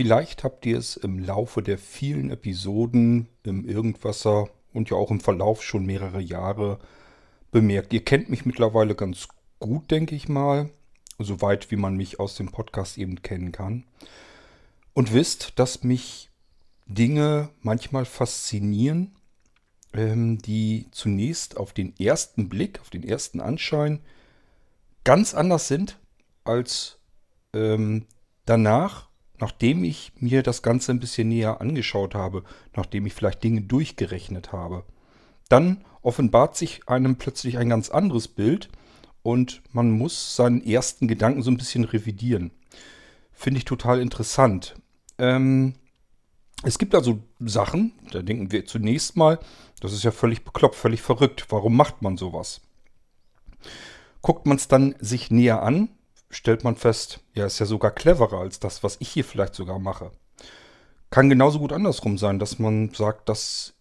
Vielleicht habt ihr es im Laufe der vielen Episoden im Irgendwasser und ja auch im Verlauf schon mehrere Jahre bemerkt. Ihr kennt mich mittlerweile ganz gut, denke ich mal, soweit wie man mich aus dem Podcast eben kennen kann. Und wisst, dass mich Dinge manchmal faszinieren, ähm, die zunächst auf den ersten Blick, auf den ersten Anschein ganz anders sind als ähm, danach, nachdem ich mir das Ganze ein bisschen näher angeschaut habe, nachdem ich vielleicht Dinge durchgerechnet habe. Dann offenbart sich einem plötzlich ein ganz anderes Bild und man muss seinen ersten Gedanken so ein bisschen revidieren. Finde ich total interessant. Ähm, es gibt also Sachen, da denken wir zunächst mal, das ist ja völlig bekloppt, völlig verrückt. Warum macht man sowas? Guckt man es dann sich näher an, stellt man fest, ja, ist ja sogar cleverer als das, was ich hier vielleicht sogar mache. Kann genauso gut andersrum sein, dass man sagt, dass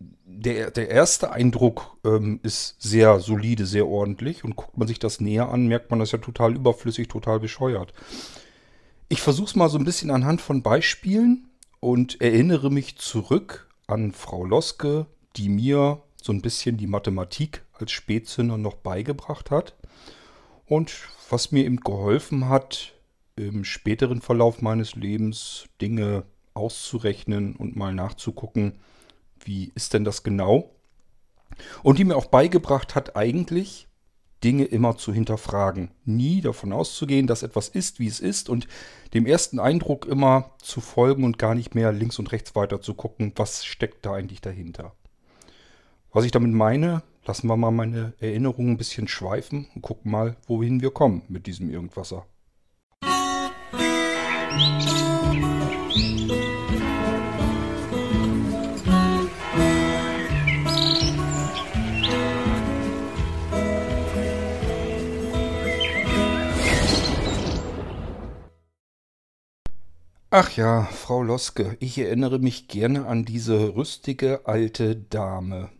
der, der erste Eindruck ähm, ist sehr solide, sehr ordentlich und guckt man sich das näher an, merkt man das ja total überflüssig, total bescheuert. Ich versuche es mal so ein bisschen anhand von Beispielen und erinnere mich zurück an Frau Loske, die mir so ein bisschen die Mathematik als Spätzünder noch beigebracht hat. Und was mir eben geholfen hat, im späteren Verlauf meines Lebens Dinge auszurechnen und mal nachzugucken, wie ist denn das genau? Und die mir auch beigebracht hat, eigentlich Dinge immer zu hinterfragen. Nie davon auszugehen, dass etwas ist, wie es ist und dem ersten Eindruck immer zu folgen und gar nicht mehr links und rechts weiter zu gucken, was steckt da eigentlich dahinter. Was ich damit meine, lassen wir mal meine Erinnerungen ein bisschen schweifen und gucken mal, wohin wir kommen mit diesem Irgendwasser. Ach ja, Frau Loske, ich erinnere mich gerne an diese rüstige alte Dame.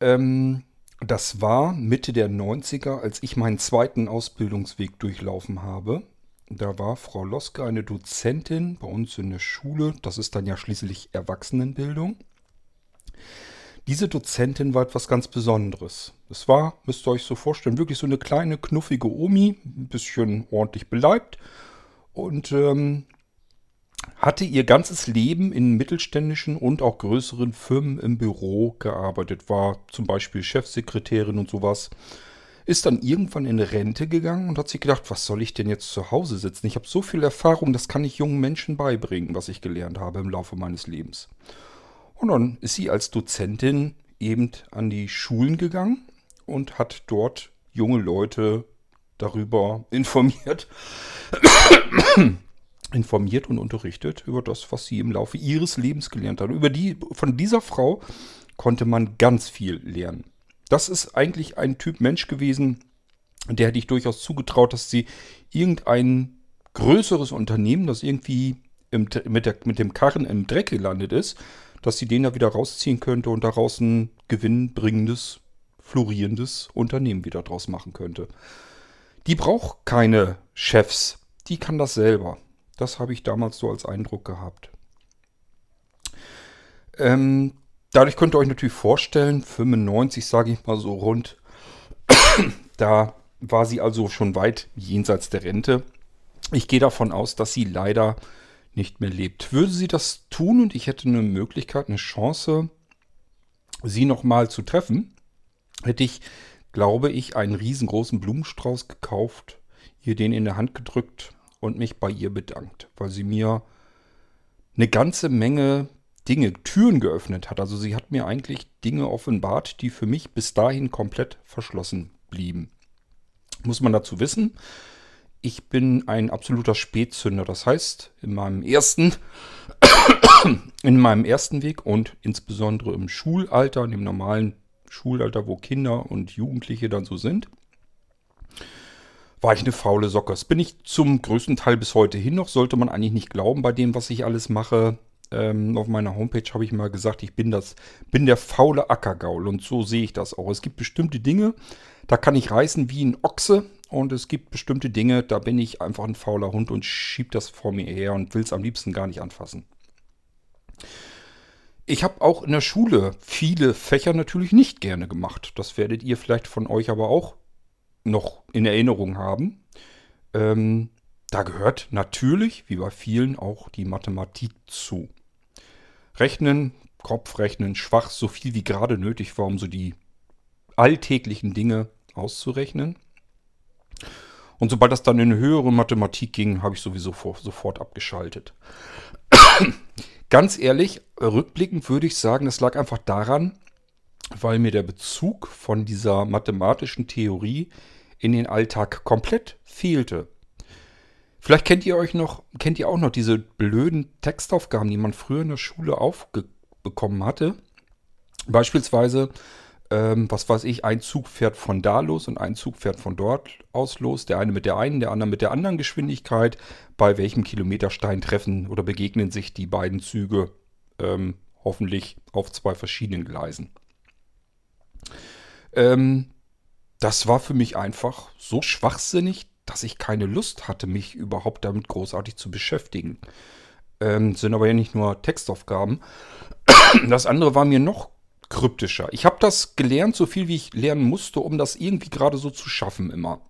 Ähm, das war Mitte der 90er, als ich meinen zweiten Ausbildungsweg durchlaufen habe. Da war Frau Loske eine Dozentin bei uns in der Schule. Das ist dann ja schließlich Erwachsenenbildung. Diese Dozentin war etwas ganz Besonderes. Es war, müsst ihr euch so vorstellen, wirklich so eine kleine, knuffige Omi, ein bisschen ordentlich beleibt. Und ähm, hatte ihr ganzes Leben in mittelständischen und auch größeren Firmen im Büro gearbeitet, war zum Beispiel Chefsekretärin und sowas. Ist dann irgendwann in Rente gegangen und hat sich gedacht, was soll ich denn jetzt zu Hause sitzen? Ich habe so viel Erfahrung, das kann ich jungen Menschen beibringen, was ich gelernt habe im Laufe meines Lebens. Und dann ist sie als Dozentin eben an die Schulen gegangen und hat dort junge Leute darüber informiert, informiert und unterrichtet über das, was sie im Laufe ihres Lebens gelernt hat. Über die, von dieser Frau konnte man ganz viel lernen. Das ist eigentlich ein Typ Mensch gewesen, der hätte ich durchaus zugetraut, dass sie irgendein größeres Unternehmen, das irgendwie im, mit, der, mit dem Karren im Dreck gelandet ist, dass sie den da wieder rausziehen könnte und daraus ein gewinnbringendes, florierendes Unternehmen wieder draus machen könnte. Die braucht keine Chefs, die kann das selber. Das habe ich damals so als Eindruck gehabt. Ähm, dadurch könnt ihr euch natürlich vorstellen, 95 sage ich mal so rund, da war sie also schon weit jenseits der Rente. Ich gehe davon aus, dass sie leider nicht mehr lebt. Würde sie das tun und ich hätte eine Möglichkeit, eine Chance, sie nochmal zu treffen, hätte ich, glaube ich, einen riesengroßen Blumenstrauß gekauft, ihr den in der Hand gedrückt und mich bei ihr bedankt, weil sie mir eine ganze Menge Dinge, Türen geöffnet hat. Also sie hat mir eigentlich Dinge offenbart, die für mich bis dahin komplett verschlossen blieben. Muss man dazu wissen, ich bin ein absoluter Spätzünder. Das heißt, in meinem ersten, in meinem ersten Weg und insbesondere im Schulalter, in dem normalen Schulalter, wo Kinder und Jugendliche dann so sind, war ich eine faule Socke. Das bin ich zum größten Teil bis heute hin noch, sollte man eigentlich nicht glauben bei dem, was ich alles mache. Ähm, auf meiner Homepage habe ich mal gesagt, ich bin das, bin der faule Ackergaul und so sehe ich das auch. Es gibt bestimmte Dinge, da kann ich reißen wie ein Ochse und es gibt bestimmte Dinge, da bin ich einfach ein fauler Hund und schieb das vor mir her und will es am liebsten gar nicht anfassen. Ich habe auch in der Schule viele Fächer natürlich nicht gerne gemacht. Das werdet ihr vielleicht von euch aber auch noch in Erinnerung haben. Ähm, da gehört natürlich, wie bei vielen, auch die Mathematik zu. Rechnen, Kopfrechnen, schwach, so viel wie gerade nötig war, um so die alltäglichen Dinge auszurechnen. Und sobald das dann in höhere Mathematik ging, habe ich sowieso vor, sofort abgeschaltet. Ganz ehrlich, rückblickend würde ich sagen, das lag einfach daran, weil mir der Bezug von dieser mathematischen Theorie in den Alltag komplett fehlte. Vielleicht kennt ihr euch noch, kennt ihr auch noch diese blöden Textaufgaben, die man früher in der Schule aufbekommen hatte. Beispielsweise ähm, was weiß ich, ein Zug fährt von da los und ein Zug fährt von dort aus los. Der eine mit der einen, der andere mit der anderen Geschwindigkeit. Bei welchem Kilometerstein treffen oder begegnen sich die beiden Züge ähm, hoffentlich auf zwei verschiedenen Gleisen. Ähm, das war für mich einfach so schwachsinnig, dass ich keine Lust hatte, mich überhaupt damit großartig zu beschäftigen. Ähm, sind aber ja nicht nur Textaufgaben. Das andere war mir noch kryptischer. Ich habe das gelernt, so viel wie ich lernen musste, um das irgendwie gerade so zu schaffen immer.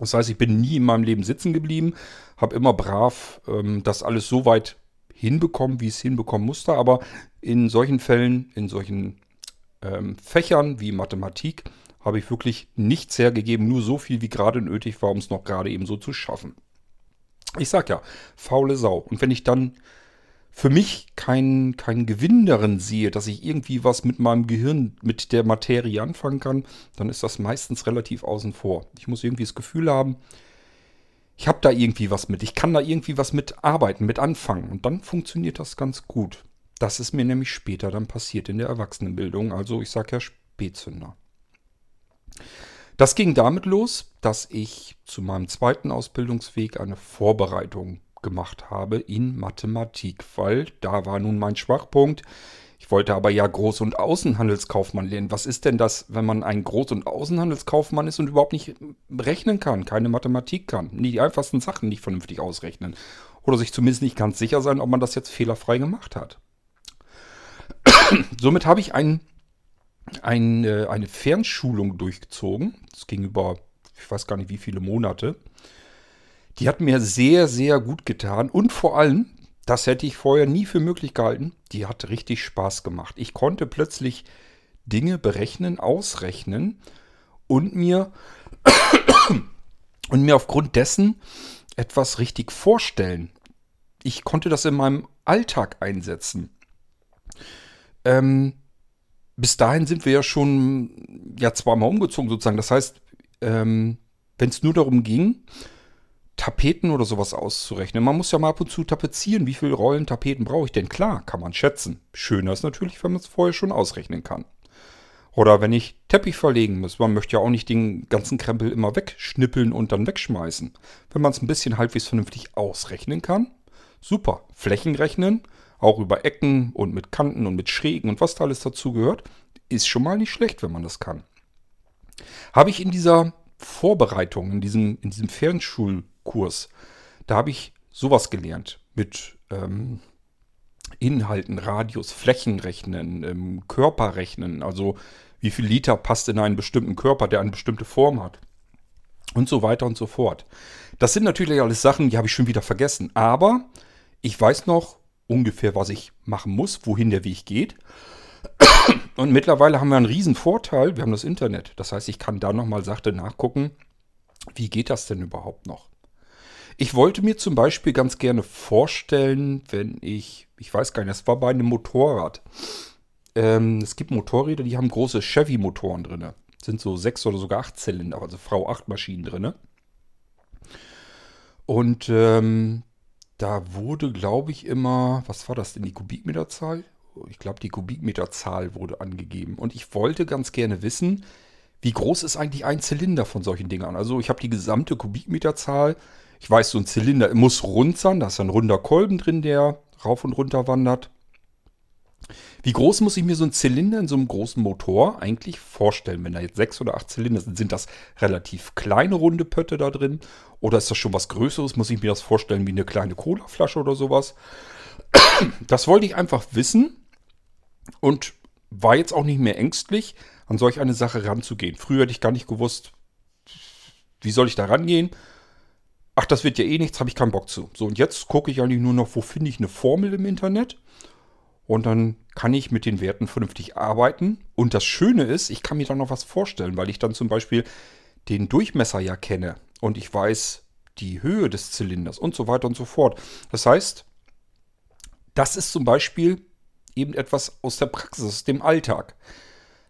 Das heißt, ich bin nie in meinem Leben sitzen geblieben, habe immer brav ähm, das alles so weit hinbekommen, wie es hinbekommen musste. Aber in solchen Fällen, in solchen ähm, Fächern wie Mathematik, habe ich wirklich nichts hergegeben, nur so viel, wie gerade nötig war, um es noch gerade eben so zu schaffen. Ich sag ja, faule Sau. Und wenn ich dann für mich keinen kein Gewinn darin sehe, dass ich irgendwie was mit meinem Gehirn, mit der Materie anfangen kann, dann ist das meistens relativ außen vor. Ich muss irgendwie das Gefühl haben, ich habe da irgendwie was mit. Ich kann da irgendwie was mit arbeiten, mit anfangen. Und dann funktioniert das ganz gut. Das ist mir nämlich später dann passiert in der Erwachsenenbildung. Also ich sage ja Spätzünder. Das ging damit los, dass ich zu meinem zweiten Ausbildungsweg eine Vorbereitung gemacht habe in Mathematik, weil da war nun mein Schwachpunkt. Ich wollte aber ja Groß- und Außenhandelskaufmann lernen. Was ist denn das, wenn man ein Groß- und Außenhandelskaufmann ist und überhaupt nicht rechnen kann, keine Mathematik kann, die einfachsten Sachen nicht vernünftig ausrechnen oder sich zumindest nicht ganz sicher sein, ob man das jetzt fehlerfrei gemacht hat. Somit habe ich ein, ein, äh, eine Fernschulung durchgezogen. Das ging über, ich weiß gar nicht wie viele Monate. Die hat mir sehr, sehr gut getan und vor allem, das hätte ich vorher nie für möglich gehalten, die hat richtig Spaß gemacht. Ich konnte plötzlich Dinge berechnen, ausrechnen und mir und mir aufgrund dessen etwas richtig vorstellen. Ich konnte das in meinem Alltag einsetzen. Ähm, bis dahin sind wir ja schon ja zweimal umgezogen sozusagen. Das heißt, ähm, wenn es nur darum ging, Tapeten oder sowas auszurechnen. Man muss ja mal ab und zu tapezieren. Wie viele Rollen Tapeten brauche ich denn? Klar, kann man schätzen. Schöner ist natürlich, wenn man es vorher schon ausrechnen kann. Oder wenn ich Teppich verlegen muss. Man möchte ja auch nicht den ganzen Krempel immer wegschnippeln und dann wegschmeißen. Wenn man es ein bisschen halbwegs vernünftig ausrechnen kann, super. Flächen rechnen, auch über Ecken und mit Kanten und mit Schrägen und was da alles dazu gehört, ist schon mal nicht schlecht, wenn man das kann. Habe ich in dieser Vorbereitung, in diesem, in diesem Fernschul- Kurs. Da habe ich sowas gelernt mit ähm, Inhalten, Radius, Flächenrechnen, ähm, Körperrechnen, also wie viel Liter passt in einen bestimmten Körper, der eine bestimmte Form hat. Und so weiter und so fort. Das sind natürlich alles Sachen, die habe ich schon wieder vergessen. Aber ich weiß noch ungefähr, was ich machen muss, wohin der Weg geht. Und mittlerweile haben wir einen riesen Vorteil, wir haben das Internet. Das heißt, ich kann da nochmal sachte nachgucken, wie geht das denn überhaupt noch? Ich wollte mir zum Beispiel ganz gerne vorstellen, wenn ich, ich weiß gar nicht, das war bei einem Motorrad. Ähm, es gibt Motorräder, die haben große Chevy-Motoren drin. Sind so sechs oder sogar acht Zylinder, also V8-Maschinen drin. Und ähm, da wurde, glaube ich, immer, was war das denn, die Kubikmeterzahl? Ich glaube, die Kubikmeterzahl wurde angegeben. Und ich wollte ganz gerne wissen, wie groß ist eigentlich ein Zylinder von solchen Dingern? Also ich habe die gesamte Kubikmeterzahl ich weiß, so ein Zylinder muss rund sein. Da ist ein runder Kolben drin, der rauf und runter wandert. Wie groß muss ich mir so ein Zylinder in so einem großen Motor eigentlich vorstellen? Wenn da jetzt sechs oder acht Zylinder sind, sind das relativ kleine runde Pötte da drin? Oder ist das schon was Größeres? Muss ich mir das vorstellen wie eine kleine Colaflasche oder sowas? Das wollte ich einfach wissen und war jetzt auch nicht mehr ängstlich, an solch eine Sache ranzugehen. Früher hätte ich gar nicht gewusst, wie soll ich da rangehen. Ach, das wird ja eh nichts, habe ich keinen Bock zu. So, und jetzt gucke ich eigentlich nur noch, wo finde ich eine Formel im Internet und dann kann ich mit den Werten vernünftig arbeiten. Und das Schöne ist, ich kann mir dann noch was vorstellen, weil ich dann zum Beispiel den Durchmesser ja kenne und ich weiß die Höhe des Zylinders und so weiter und so fort. Das heißt, das ist zum Beispiel eben etwas aus der Praxis, dem Alltag.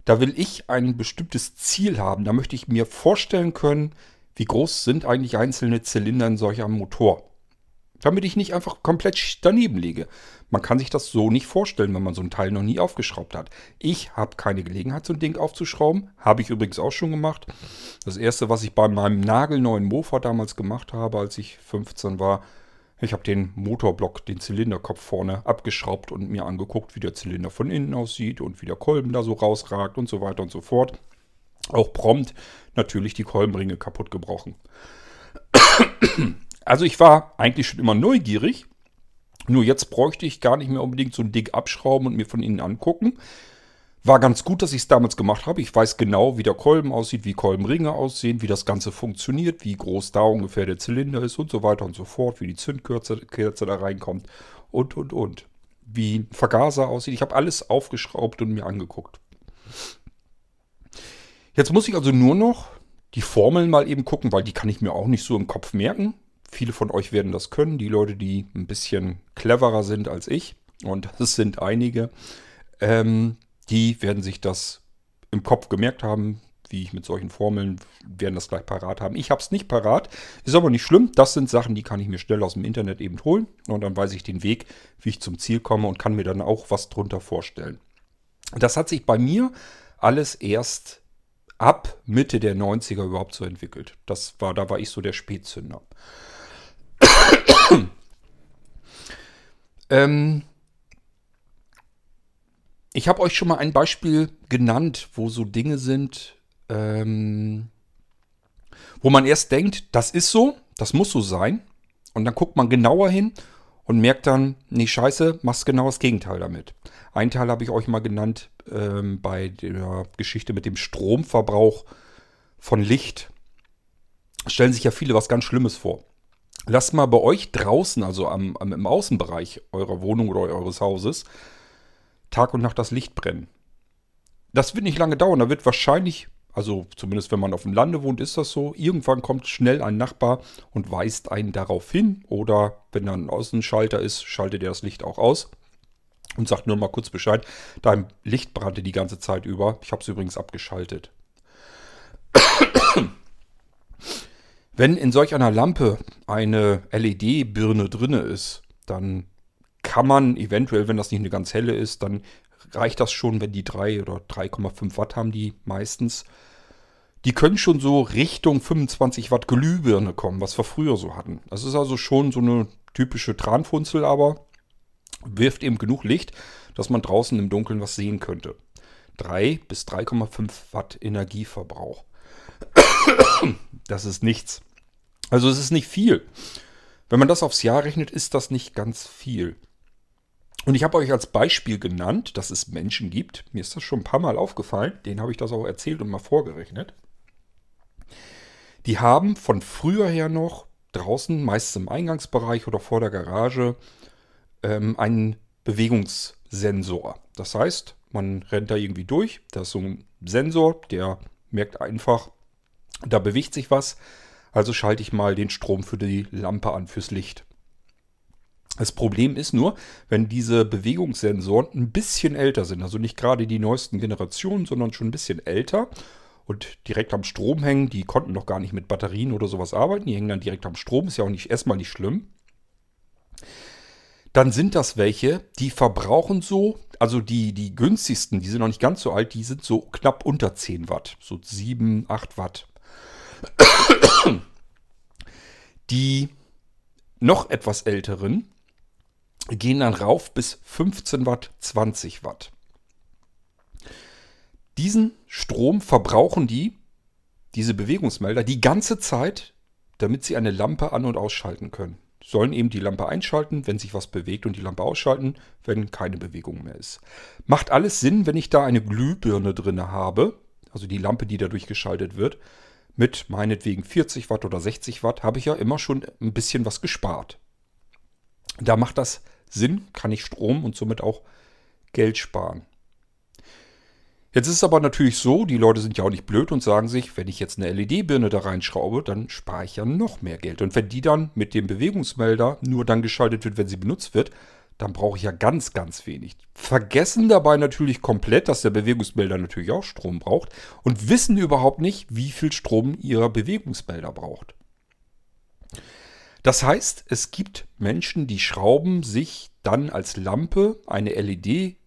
Da will ich ein bestimmtes Ziel haben. Da möchte ich mir vorstellen können, wie groß sind eigentlich einzelne Zylinder in solch einem Motor damit ich nicht einfach komplett daneben liege. Man kann sich das so nicht vorstellen, wenn man so ein Teil noch nie aufgeschraubt hat. Ich habe keine Gelegenheit, so ein Ding aufzuschrauben. Habe ich übrigens auch schon gemacht. Das erste, was ich bei meinem nagelneuen Mofa damals gemacht habe, als ich 15 war, ich habe den Motorblock, den Zylinderkopf vorne abgeschraubt und mir angeguckt, wie der Zylinder von innen aussieht und wie der Kolben da so rausragt und so weiter und so fort. Auch prompt natürlich die Kolbenringe kaputt gebrochen. Also ich war eigentlich schon immer neugierig. Nur jetzt bräuchte ich gar nicht mehr unbedingt so ein Ding abschrauben und mir von innen angucken. War ganz gut, dass ich es damals gemacht habe. Ich weiß genau, wie der Kolben aussieht, wie Kolbenringe aussehen, wie das Ganze funktioniert, wie groß da ungefähr der Zylinder ist und so weiter und so fort, wie die Zündkerze da reinkommt und, und, und. Wie ein Vergaser aussieht. Ich habe alles aufgeschraubt und mir angeguckt. Jetzt muss ich also nur noch die Formeln mal eben gucken, weil die kann ich mir auch nicht so im Kopf merken. Viele von euch werden das können, die Leute, die ein bisschen cleverer sind als ich, und das sind einige, ähm, die werden sich das im Kopf gemerkt haben, wie ich mit solchen Formeln, werden das gleich parat haben. Ich habe es nicht parat, ist aber nicht schlimm. Das sind Sachen, die kann ich mir schnell aus dem Internet eben holen und dann weiß ich den Weg, wie ich zum Ziel komme und kann mir dann auch was drunter vorstellen. Das hat sich bei mir alles erst ab Mitte der 90er überhaupt so entwickelt. Das war, da war ich so der Spätzünder. Ähm, ich habe euch schon mal ein Beispiel genannt, wo so Dinge sind, ähm, wo man erst denkt, das ist so, das muss so sein. Und dann guckt man genauer hin und merkt dann, nee, scheiße, machst genau das Gegenteil damit. Ein Teil habe ich euch mal genannt ähm, bei der Geschichte mit dem Stromverbrauch von Licht. Stellen sich ja viele was ganz Schlimmes vor. Lasst mal bei euch draußen, also am, am, im Außenbereich eurer Wohnung oder eures Hauses, Tag und Nacht das Licht brennen. Das wird nicht lange dauern. Da wird wahrscheinlich, also zumindest wenn man auf dem Lande wohnt, ist das so. Irgendwann kommt schnell ein Nachbar und weist einen darauf hin. Oder wenn da ein Außenschalter ist, schaltet er das Licht auch aus und sagt nur mal kurz Bescheid. Dein Licht brannte die ganze Zeit über. Ich habe es übrigens abgeschaltet. Wenn in solch einer Lampe eine LED-Birne drinne ist, dann kann man eventuell, wenn das nicht eine ganz helle ist, dann reicht das schon, wenn die 3 oder 3,5 Watt haben die meistens. Die können schon so Richtung 25 Watt Glühbirne kommen, was wir früher so hatten. Das ist also schon so eine typische Tranfunzel, aber wirft eben genug Licht, dass man draußen im Dunkeln was sehen könnte. 3 bis 3,5 Watt Energieverbrauch. Das ist nichts. Also es ist nicht viel. Wenn man das aufs Jahr rechnet, ist das nicht ganz viel. Und ich habe euch als Beispiel genannt, dass es Menschen gibt, mir ist das schon ein paar Mal aufgefallen, denen habe ich das auch erzählt und mal vorgerechnet. Die haben von früher her noch draußen, meist im Eingangsbereich oder vor der Garage, ähm, einen Bewegungssensor. Das heißt, man rennt da irgendwie durch, da ist so ein Sensor, der merkt einfach, da bewegt sich was. Also schalte ich mal den Strom für die Lampe an, fürs Licht. Das Problem ist nur, wenn diese Bewegungssensoren ein bisschen älter sind, also nicht gerade die neuesten Generationen, sondern schon ein bisschen älter und direkt am Strom hängen, die konnten noch gar nicht mit Batterien oder sowas arbeiten, die hängen dann direkt am Strom, ist ja auch nicht erstmal nicht schlimm. Dann sind das welche, die verbrauchen so, also die, die günstigsten, die sind noch nicht ganz so alt, die sind so knapp unter 10 Watt, so 7, 8 Watt. Die noch etwas älteren, gehen dann rauf bis 15 Watt, 20 Watt. Diesen Strom verbrauchen die, diese Bewegungsmelder, die ganze Zeit, damit sie eine Lampe an- und ausschalten können. Sollen eben die Lampe einschalten, wenn sich was bewegt und die Lampe ausschalten, wenn keine Bewegung mehr ist. Macht alles Sinn, wenn ich da eine Glühbirne drin habe, also die Lampe, die dadurch geschaltet wird, mit meinetwegen 40 Watt oder 60 Watt, habe ich ja immer schon ein bisschen was gespart. Da macht das Sinn, kann ich Strom und somit auch Geld sparen. Jetzt ist es aber natürlich so, die Leute sind ja auch nicht blöd und sagen sich, wenn ich jetzt eine LED-Birne da reinschraube, dann spare ich ja noch mehr Geld. Und wenn die dann mit dem Bewegungsmelder nur dann geschaltet wird, wenn sie benutzt wird, dann brauche ich ja ganz, ganz wenig. Vergessen dabei natürlich komplett, dass der Bewegungsmelder natürlich auch Strom braucht und wissen überhaupt nicht, wie viel Strom ihrer Bewegungsmelder braucht. Das heißt, es gibt Menschen, die schrauben sich dann als Lampe eine LED-Birne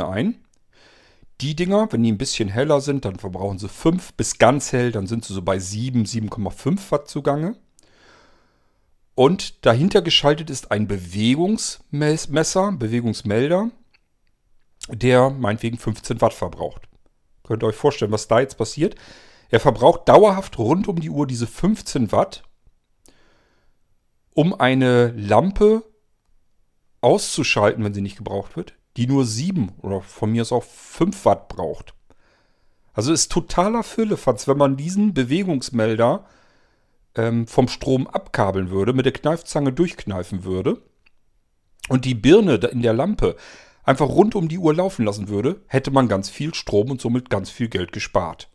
äh, ein. Die Dinger, wenn die ein bisschen heller sind, dann verbrauchen sie 5 bis ganz hell, dann sind sie so bei 7, 7,5 Watt zugange. Und dahinter geschaltet ist ein Bewegungsmesser, Bewegungsmelder, der meinetwegen 15 Watt verbraucht. Könnt ihr euch vorstellen, was da jetzt passiert? Er verbraucht dauerhaft rund um die Uhr diese 15 Watt, um eine Lampe auszuschalten, wenn sie nicht gebraucht wird, die nur 7 oder von mir aus auch 5 Watt braucht. Also ist totaler Füllefatz, wenn man diesen Bewegungsmelder ähm, vom Strom abkabeln würde, mit der Kneifzange durchkneifen würde und die Birne in der Lampe einfach rund um die Uhr laufen lassen würde, hätte man ganz viel Strom und somit ganz viel Geld gespart.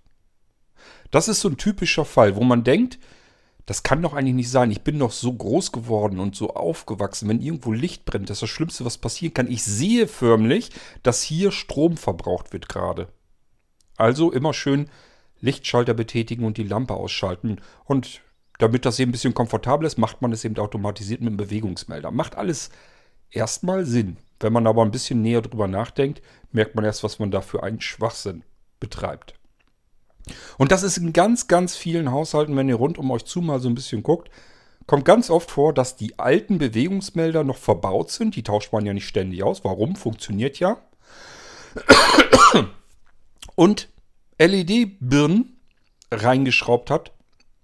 Das ist so ein typischer Fall, wo man denkt, das kann doch eigentlich nicht sein. Ich bin doch so groß geworden und so aufgewachsen. Wenn irgendwo Licht brennt, das ist das Schlimmste, was passieren kann. Ich sehe förmlich, dass hier Strom verbraucht wird gerade. Also immer schön Lichtschalter betätigen und die Lampe ausschalten. Und damit das eben ein bisschen komfortabel ist, macht man es eben automatisiert mit einem Bewegungsmelder. Macht alles erstmal Sinn. Wenn man aber ein bisschen näher drüber nachdenkt, merkt man erst, was man da für einen Schwachsinn betreibt. Und das ist in ganz, ganz vielen Haushalten, wenn ihr rund um euch zu mal so ein bisschen guckt, kommt ganz oft vor, dass die alten Bewegungsmelder noch verbaut sind. Die tauscht man ja nicht ständig aus. Warum? Funktioniert ja. Und LED-Birnen reingeschraubt hat,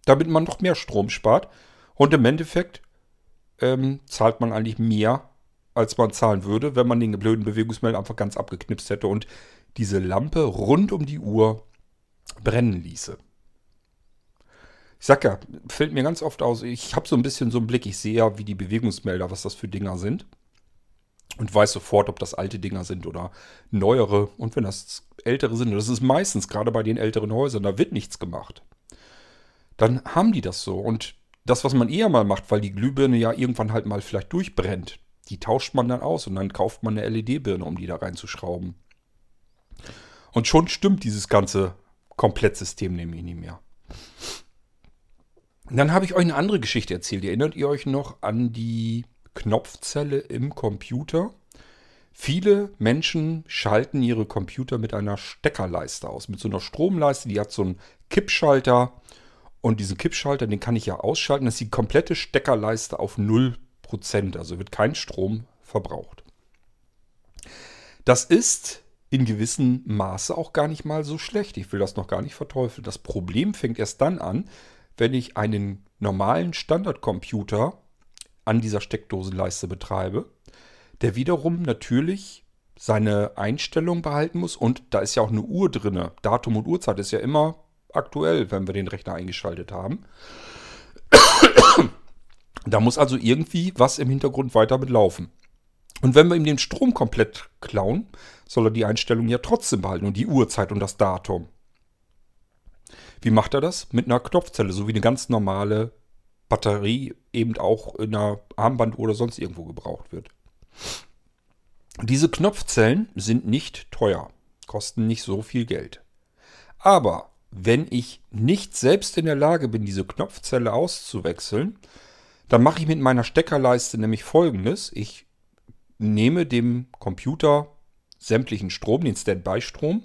damit man noch mehr Strom spart. Und im Endeffekt ähm, zahlt man eigentlich mehr, als man zahlen würde, wenn man den blöden Bewegungsmelder einfach ganz abgeknipst hätte und diese Lampe rund um die Uhr brennen ließe. Ich sag ja, fällt mir ganz oft aus, ich habe so ein bisschen so einen Blick, ich sehe ja, wie die Bewegungsmelder, was das für Dinger sind. Und weiß sofort, ob das alte Dinger sind oder neuere. Und wenn das ältere sind, das ist meistens gerade bei den älteren Häusern, da wird nichts gemacht dann haben die das so. Und das, was man eher mal macht, weil die Glühbirne ja irgendwann halt mal vielleicht durchbrennt, die tauscht man dann aus und dann kauft man eine LED-Birne, um die da reinzuschrauben. Und schon stimmt dieses ganze Komplettsystem nämlich nicht mehr. dann habe ich euch eine andere Geschichte erzählt. Erinnert ihr euch noch an die Knopfzelle im Computer? Viele Menschen schalten ihre Computer mit einer Steckerleiste aus, mit so einer Stromleiste, die hat so einen Kippschalter und diesen Kippschalter, den kann ich ja ausschalten. Das ist die komplette Steckerleiste auf 0%. Also wird kein Strom verbraucht. Das ist in gewissem Maße auch gar nicht mal so schlecht. Ich will das noch gar nicht verteufeln. Das Problem fängt erst dann an, wenn ich einen normalen Standardcomputer an dieser Steckdosenleiste betreibe, der wiederum natürlich seine Einstellung behalten muss und da ist ja auch eine Uhr drin. Datum und Uhrzeit ist ja immer aktuell, wenn wir den Rechner eingeschaltet haben. da muss also irgendwie was im Hintergrund weiter mitlaufen. Und wenn wir ihm den Strom komplett klauen, soll er die Einstellung ja trotzdem behalten und die Uhrzeit und das Datum. Wie macht er das? Mit einer Knopfzelle, so wie eine ganz normale Batterie eben auch in einer Armbanduhr oder sonst irgendwo gebraucht wird. Diese Knopfzellen sind nicht teuer, kosten nicht so viel Geld. Aber wenn ich nicht selbst in der Lage bin, diese Knopfzelle auszuwechseln, dann mache ich mit meiner Steckerleiste nämlich folgendes. Ich nehme dem Computer sämtlichen Strom, den Standby-Strom.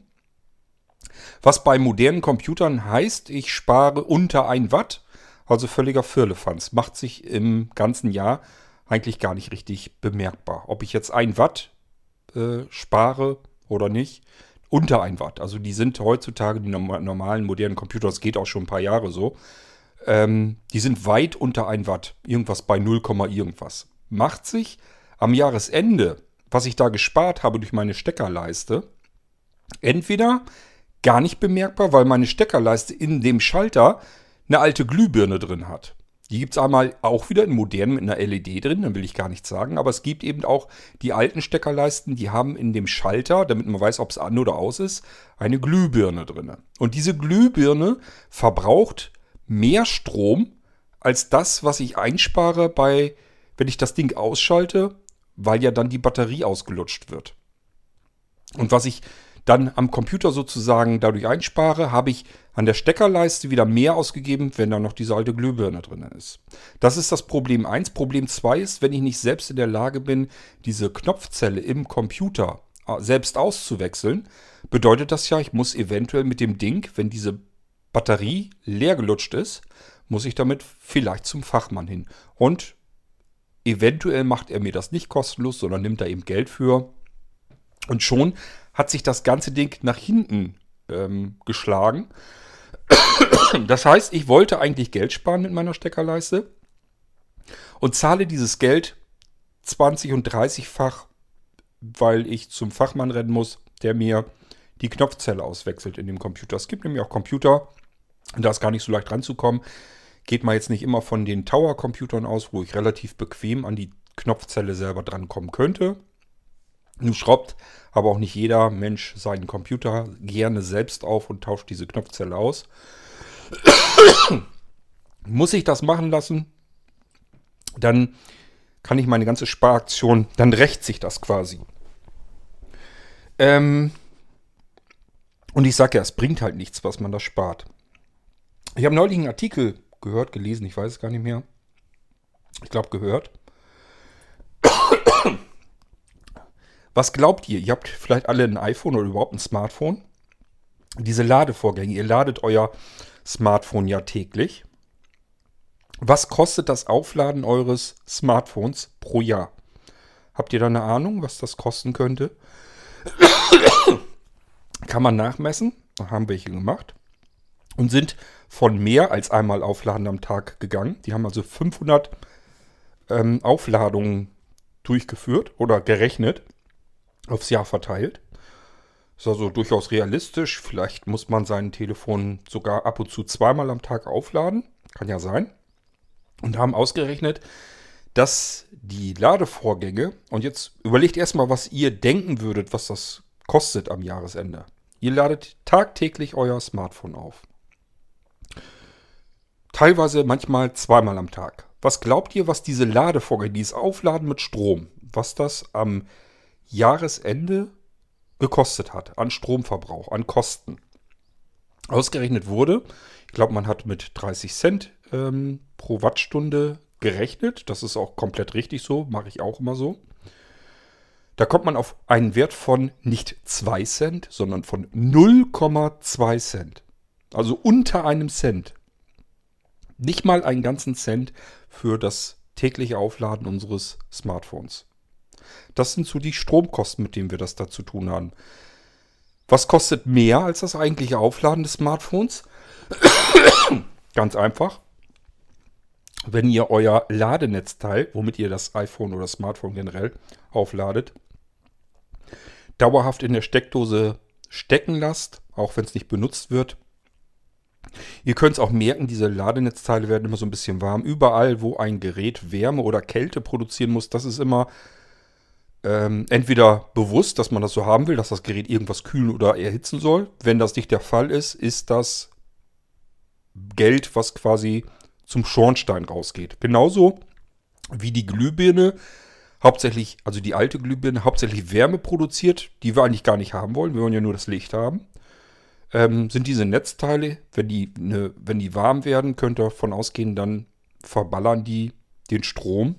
Was bei modernen Computern heißt, ich spare unter 1 Watt, also völliger Firlefanz. Macht sich im ganzen Jahr eigentlich gar nicht richtig bemerkbar. Ob ich jetzt ein Watt äh, spare oder nicht, unter ein Watt. Also die sind heutzutage, die normalen modernen Computer, das geht auch schon ein paar Jahre so, ähm, die sind weit unter ein Watt. Irgendwas bei 0, irgendwas. Macht sich am Jahresende, was ich da gespart habe durch meine Steckerleiste, entweder gar nicht bemerkbar, weil meine Steckerleiste in dem Schalter eine alte Glühbirne drin hat. Die gibt es einmal auch wieder in modernen mit einer LED drin, dann will ich gar nichts sagen. Aber es gibt eben auch die alten Steckerleisten, die haben in dem Schalter, damit man weiß, ob es an oder aus ist, eine Glühbirne drin. Und diese Glühbirne verbraucht mehr Strom als das, was ich einspare bei, wenn ich das Ding ausschalte, weil ja dann die Batterie ausgelutscht wird. Und was ich dann am Computer sozusagen dadurch einspare, habe ich an der Steckerleiste wieder mehr ausgegeben, wenn da noch diese alte Glühbirne drin ist. Das ist das Problem 1. Problem 2 ist, wenn ich nicht selbst in der Lage bin, diese Knopfzelle im Computer äh, selbst auszuwechseln, bedeutet das ja, ich muss eventuell mit dem Ding, wenn diese Batterie leer gelutscht ist, muss ich damit vielleicht zum Fachmann hin. Und eventuell macht er mir das nicht kostenlos, sondern nimmt da eben Geld für. Und schon hat sich das ganze Ding nach hinten ähm, geschlagen. Das heißt, ich wollte eigentlich Geld sparen mit meiner Steckerleiste und zahle dieses Geld 20 und 30-fach, weil ich zum Fachmann rennen muss, der mir die Knopfzelle auswechselt in dem Computer. Es gibt nämlich auch Computer, da ist gar nicht so leicht ranzukommen. Geht mal jetzt nicht immer von den Tower-Computern aus, wo ich relativ bequem an die Knopfzelle selber drankommen könnte. Nun schraubt aber auch nicht jeder Mensch seinen Computer gerne selbst auf und tauscht diese Knopfzelle aus. Muss ich das machen lassen, dann kann ich meine ganze Sparaktion, dann rächt sich das quasi. Ähm, und ich sage ja, es bringt halt nichts, was man da spart. Ich habe neulich einen Artikel gehört, gelesen, ich weiß es gar nicht mehr. Ich glaube gehört. Was glaubt ihr? Ihr habt vielleicht alle ein iPhone oder überhaupt ein Smartphone. Diese Ladevorgänge, ihr ladet euer Smartphone ja täglich. Was kostet das Aufladen eures Smartphones pro Jahr? Habt ihr da eine Ahnung, was das kosten könnte? Kann man nachmessen. Haben welche gemacht. Und sind von mehr als einmal Aufladen am Tag gegangen. Die haben also 500 ähm, Aufladungen durchgeführt oder gerechnet aufs Jahr verteilt. Ist also durchaus realistisch. Vielleicht muss man sein Telefon sogar ab und zu zweimal am Tag aufladen. Kann ja sein. Und haben ausgerechnet, dass die Ladevorgänge, und jetzt überlegt erstmal, was ihr denken würdet, was das kostet am Jahresende. Ihr ladet tagtäglich euer Smartphone auf. Teilweise manchmal zweimal am Tag. Was glaubt ihr, was diese Ladevorgänge, dieses Aufladen mit Strom, was das am Jahresende gekostet hat an Stromverbrauch, an Kosten. Ausgerechnet wurde, ich glaube, man hat mit 30 Cent ähm, pro Wattstunde gerechnet. Das ist auch komplett richtig so, mache ich auch immer so. Da kommt man auf einen Wert von nicht 2 Cent, sondern von 0,2 Cent. Also unter einem Cent. Nicht mal einen ganzen Cent für das tägliche Aufladen unseres Smartphones. Das sind so die Stromkosten, mit denen wir das da zu tun haben. Was kostet mehr als das eigentliche Aufladen des Smartphones? Ganz einfach. Wenn ihr euer Ladenetzteil, womit ihr das iPhone oder Smartphone generell aufladet, dauerhaft in der Steckdose stecken lasst, auch wenn es nicht benutzt wird. Ihr könnt es auch merken, diese Ladenetzteile werden immer so ein bisschen warm. Überall, wo ein Gerät Wärme oder Kälte produzieren muss, das ist immer ähm, entweder bewusst, dass man das so haben will, dass das Gerät irgendwas kühlen oder erhitzen soll. Wenn das nicht der Fall ist, ist das Geld, was quasi zum Schornstein rausgeht. Genauso wie die Glühbirne hauptsächlich, also die alte Glühbirne, hauptsächlich Wärme produziert, die wir eigentlich gar nicht haben wollen. Wir wollen ja nur das Licht haben. Ähm, sind diese Netzteile, wenn die, ne, wenn die warm werden, könnt ihr davon ausgehen, dann verballern die den Strom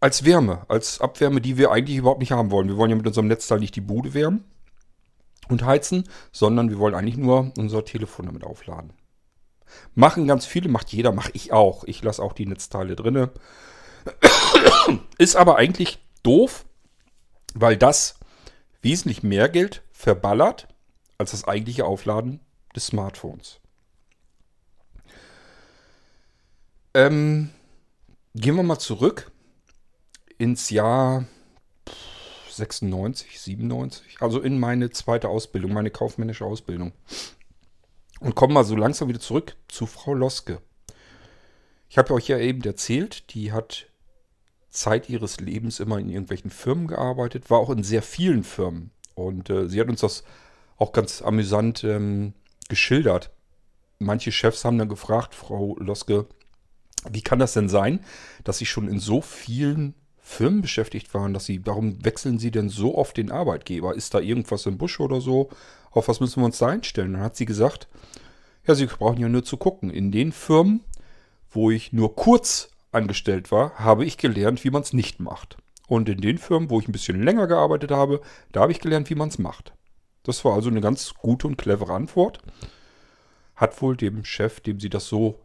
als Wärme, als Abwärme, die wir eigentlich überhaupt nicht haben wollen. Wir wollen ja mit unserem Netzteil nicht die Bude wärmen und heizen, sondern wir wollen eigentlich nur unser Telefon damit aufladen. Machen ganz viele, macht jeder, mache ich auch. Ich lasse auch die Netzteile drinne. Ist aber eigentlich doof, weil das wesentlich mehr Geld verballert als das eigentliche Aufladen des Smartphones. Ähm, gehen wir mal zurück ins Jahr 96, 97, also in meine zweite Ausbildung, meine kaufmännische Ausbildung. Und kommen mal so langsam wieder zurück zu Frau Loske. Ich habe euch ja eben erzählt, die hat Zeit ihres Lebens immer in irgendwelchen Firmen gearbeitet, war auch in sehr vielen Firmen. Und äh, sie hat uns das auch ganz amüsant ähm, geschildert. Manche Chefs haben dann gefragt, Frau Loske, wie kann das denn sein, dass Sie schon in so vielen Firmen beschäftigt waren, dass Sie, warum wechseln Sie denn so oft den Arbeitgeber? Ist da irgendwas im Busch oder so? Auf was müssen wir uns da einstellen? Dann hat sie gesagt, ja, Sie brauchen ja nur zu gucken. In den Firmen, wo ich nur kurz angestellt war, habe ich gelernt, wie man es nicht macht. Und in den Firmen, wo ich ein bisschen länger gearbeitet habe, da habe ich gelernt, wie man es macht. Das war also eine ganz gute und clevere Antwort. Hat wohl dem Chef, dem sie das so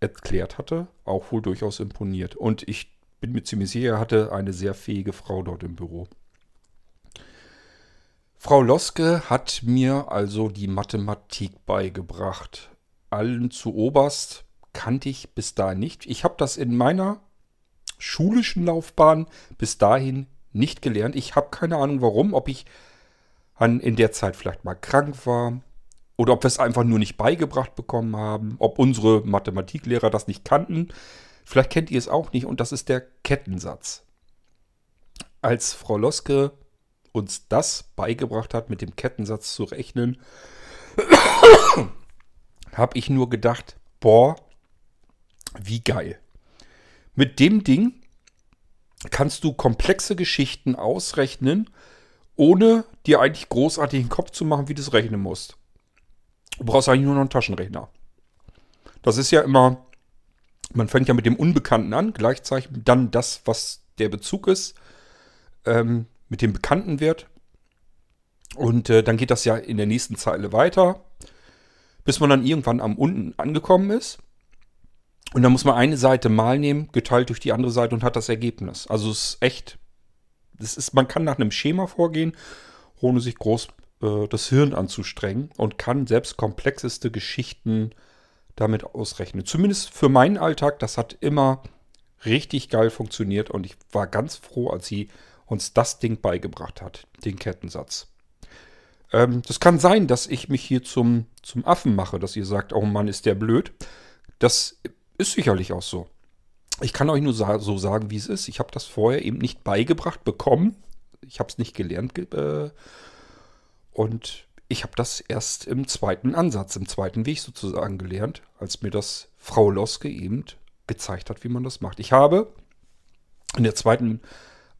erklärt hatte, auch wohl durchaus imponiert. Und ich bin mir ziemlich sicher, er hatte eine sehr fähige Frau dort im Büro. Frau Loske hat mir also die Mathematik beigebracht. Allen zu Oberst kannte ich bis dahin nicht. Ich habe das in meiner schulischen Laufbahn bis dahin nicht gelernt. Ich habe keine Ahnung warum, ob ich an, in der Zeit vielleicht mal krank war oder ob wir es einfach nur nicht beigebracht bekommen haben, ob unsere Mathematiklehrer das nicht kannten. Vielleicht kennt ihr es auch nicht und das ist der Kettensatz. Als Frau Loske uns das beigebracht hat, mit dem Kettensatz zu rechnen, habe ich nur gedacht, boah, wie geil. Mit dem Ding kannst du komplexe Geschichten ausrechnen, ohne dir eigentlich großartig den Kopf zu machen, wie du es rechnen musst. Du brauchst eigentlich nur noch einen Taschenrechner. Das ist ja immer, man fängt ja mit dem Unbekannten an, gleichzeitig dann das, was der Bezug ist. Ähm, mit dem bekannten Wert. Und äh, dann geht das ja in der nächsten Zeile weiter, bis man dann irgendwann am unten angekommen ist. Und dann muss man eine Seite mal nehmen, geteilt durch die andere Seite und hat das Ergebnis. Also es ist echt, das ist, man kann nach einem Schema vorgehen, ohne sich groß äh, das Hirn anzustrengen und kann selbst komplexeste Geschichten damit ausrechnen. Zumindest für meinen Alltag, das hat immer richtig geil funktioniert und ich war ganz froh, als sie uns das Ding beigebracht hat, den Kettensatz. Ähm, das kann sein, dass ich mich hier zum, zum Affen mache, dass ihr sagt, oh Mann, ist der blöd. Das ist sicherlich auch so. Ich kann euch nur so sagen, wie es ist. Ich habe das vorher eben nicht beigebracht bekommen. Ich habe es nicht gelernt. Äh, und ich habe das erst im zweiten Ansatz, im zweiten Weg sozusagen gelernt, als mir das Frau Loske eben gezeigt hat, wie man das macht. Ich habe in der zweiten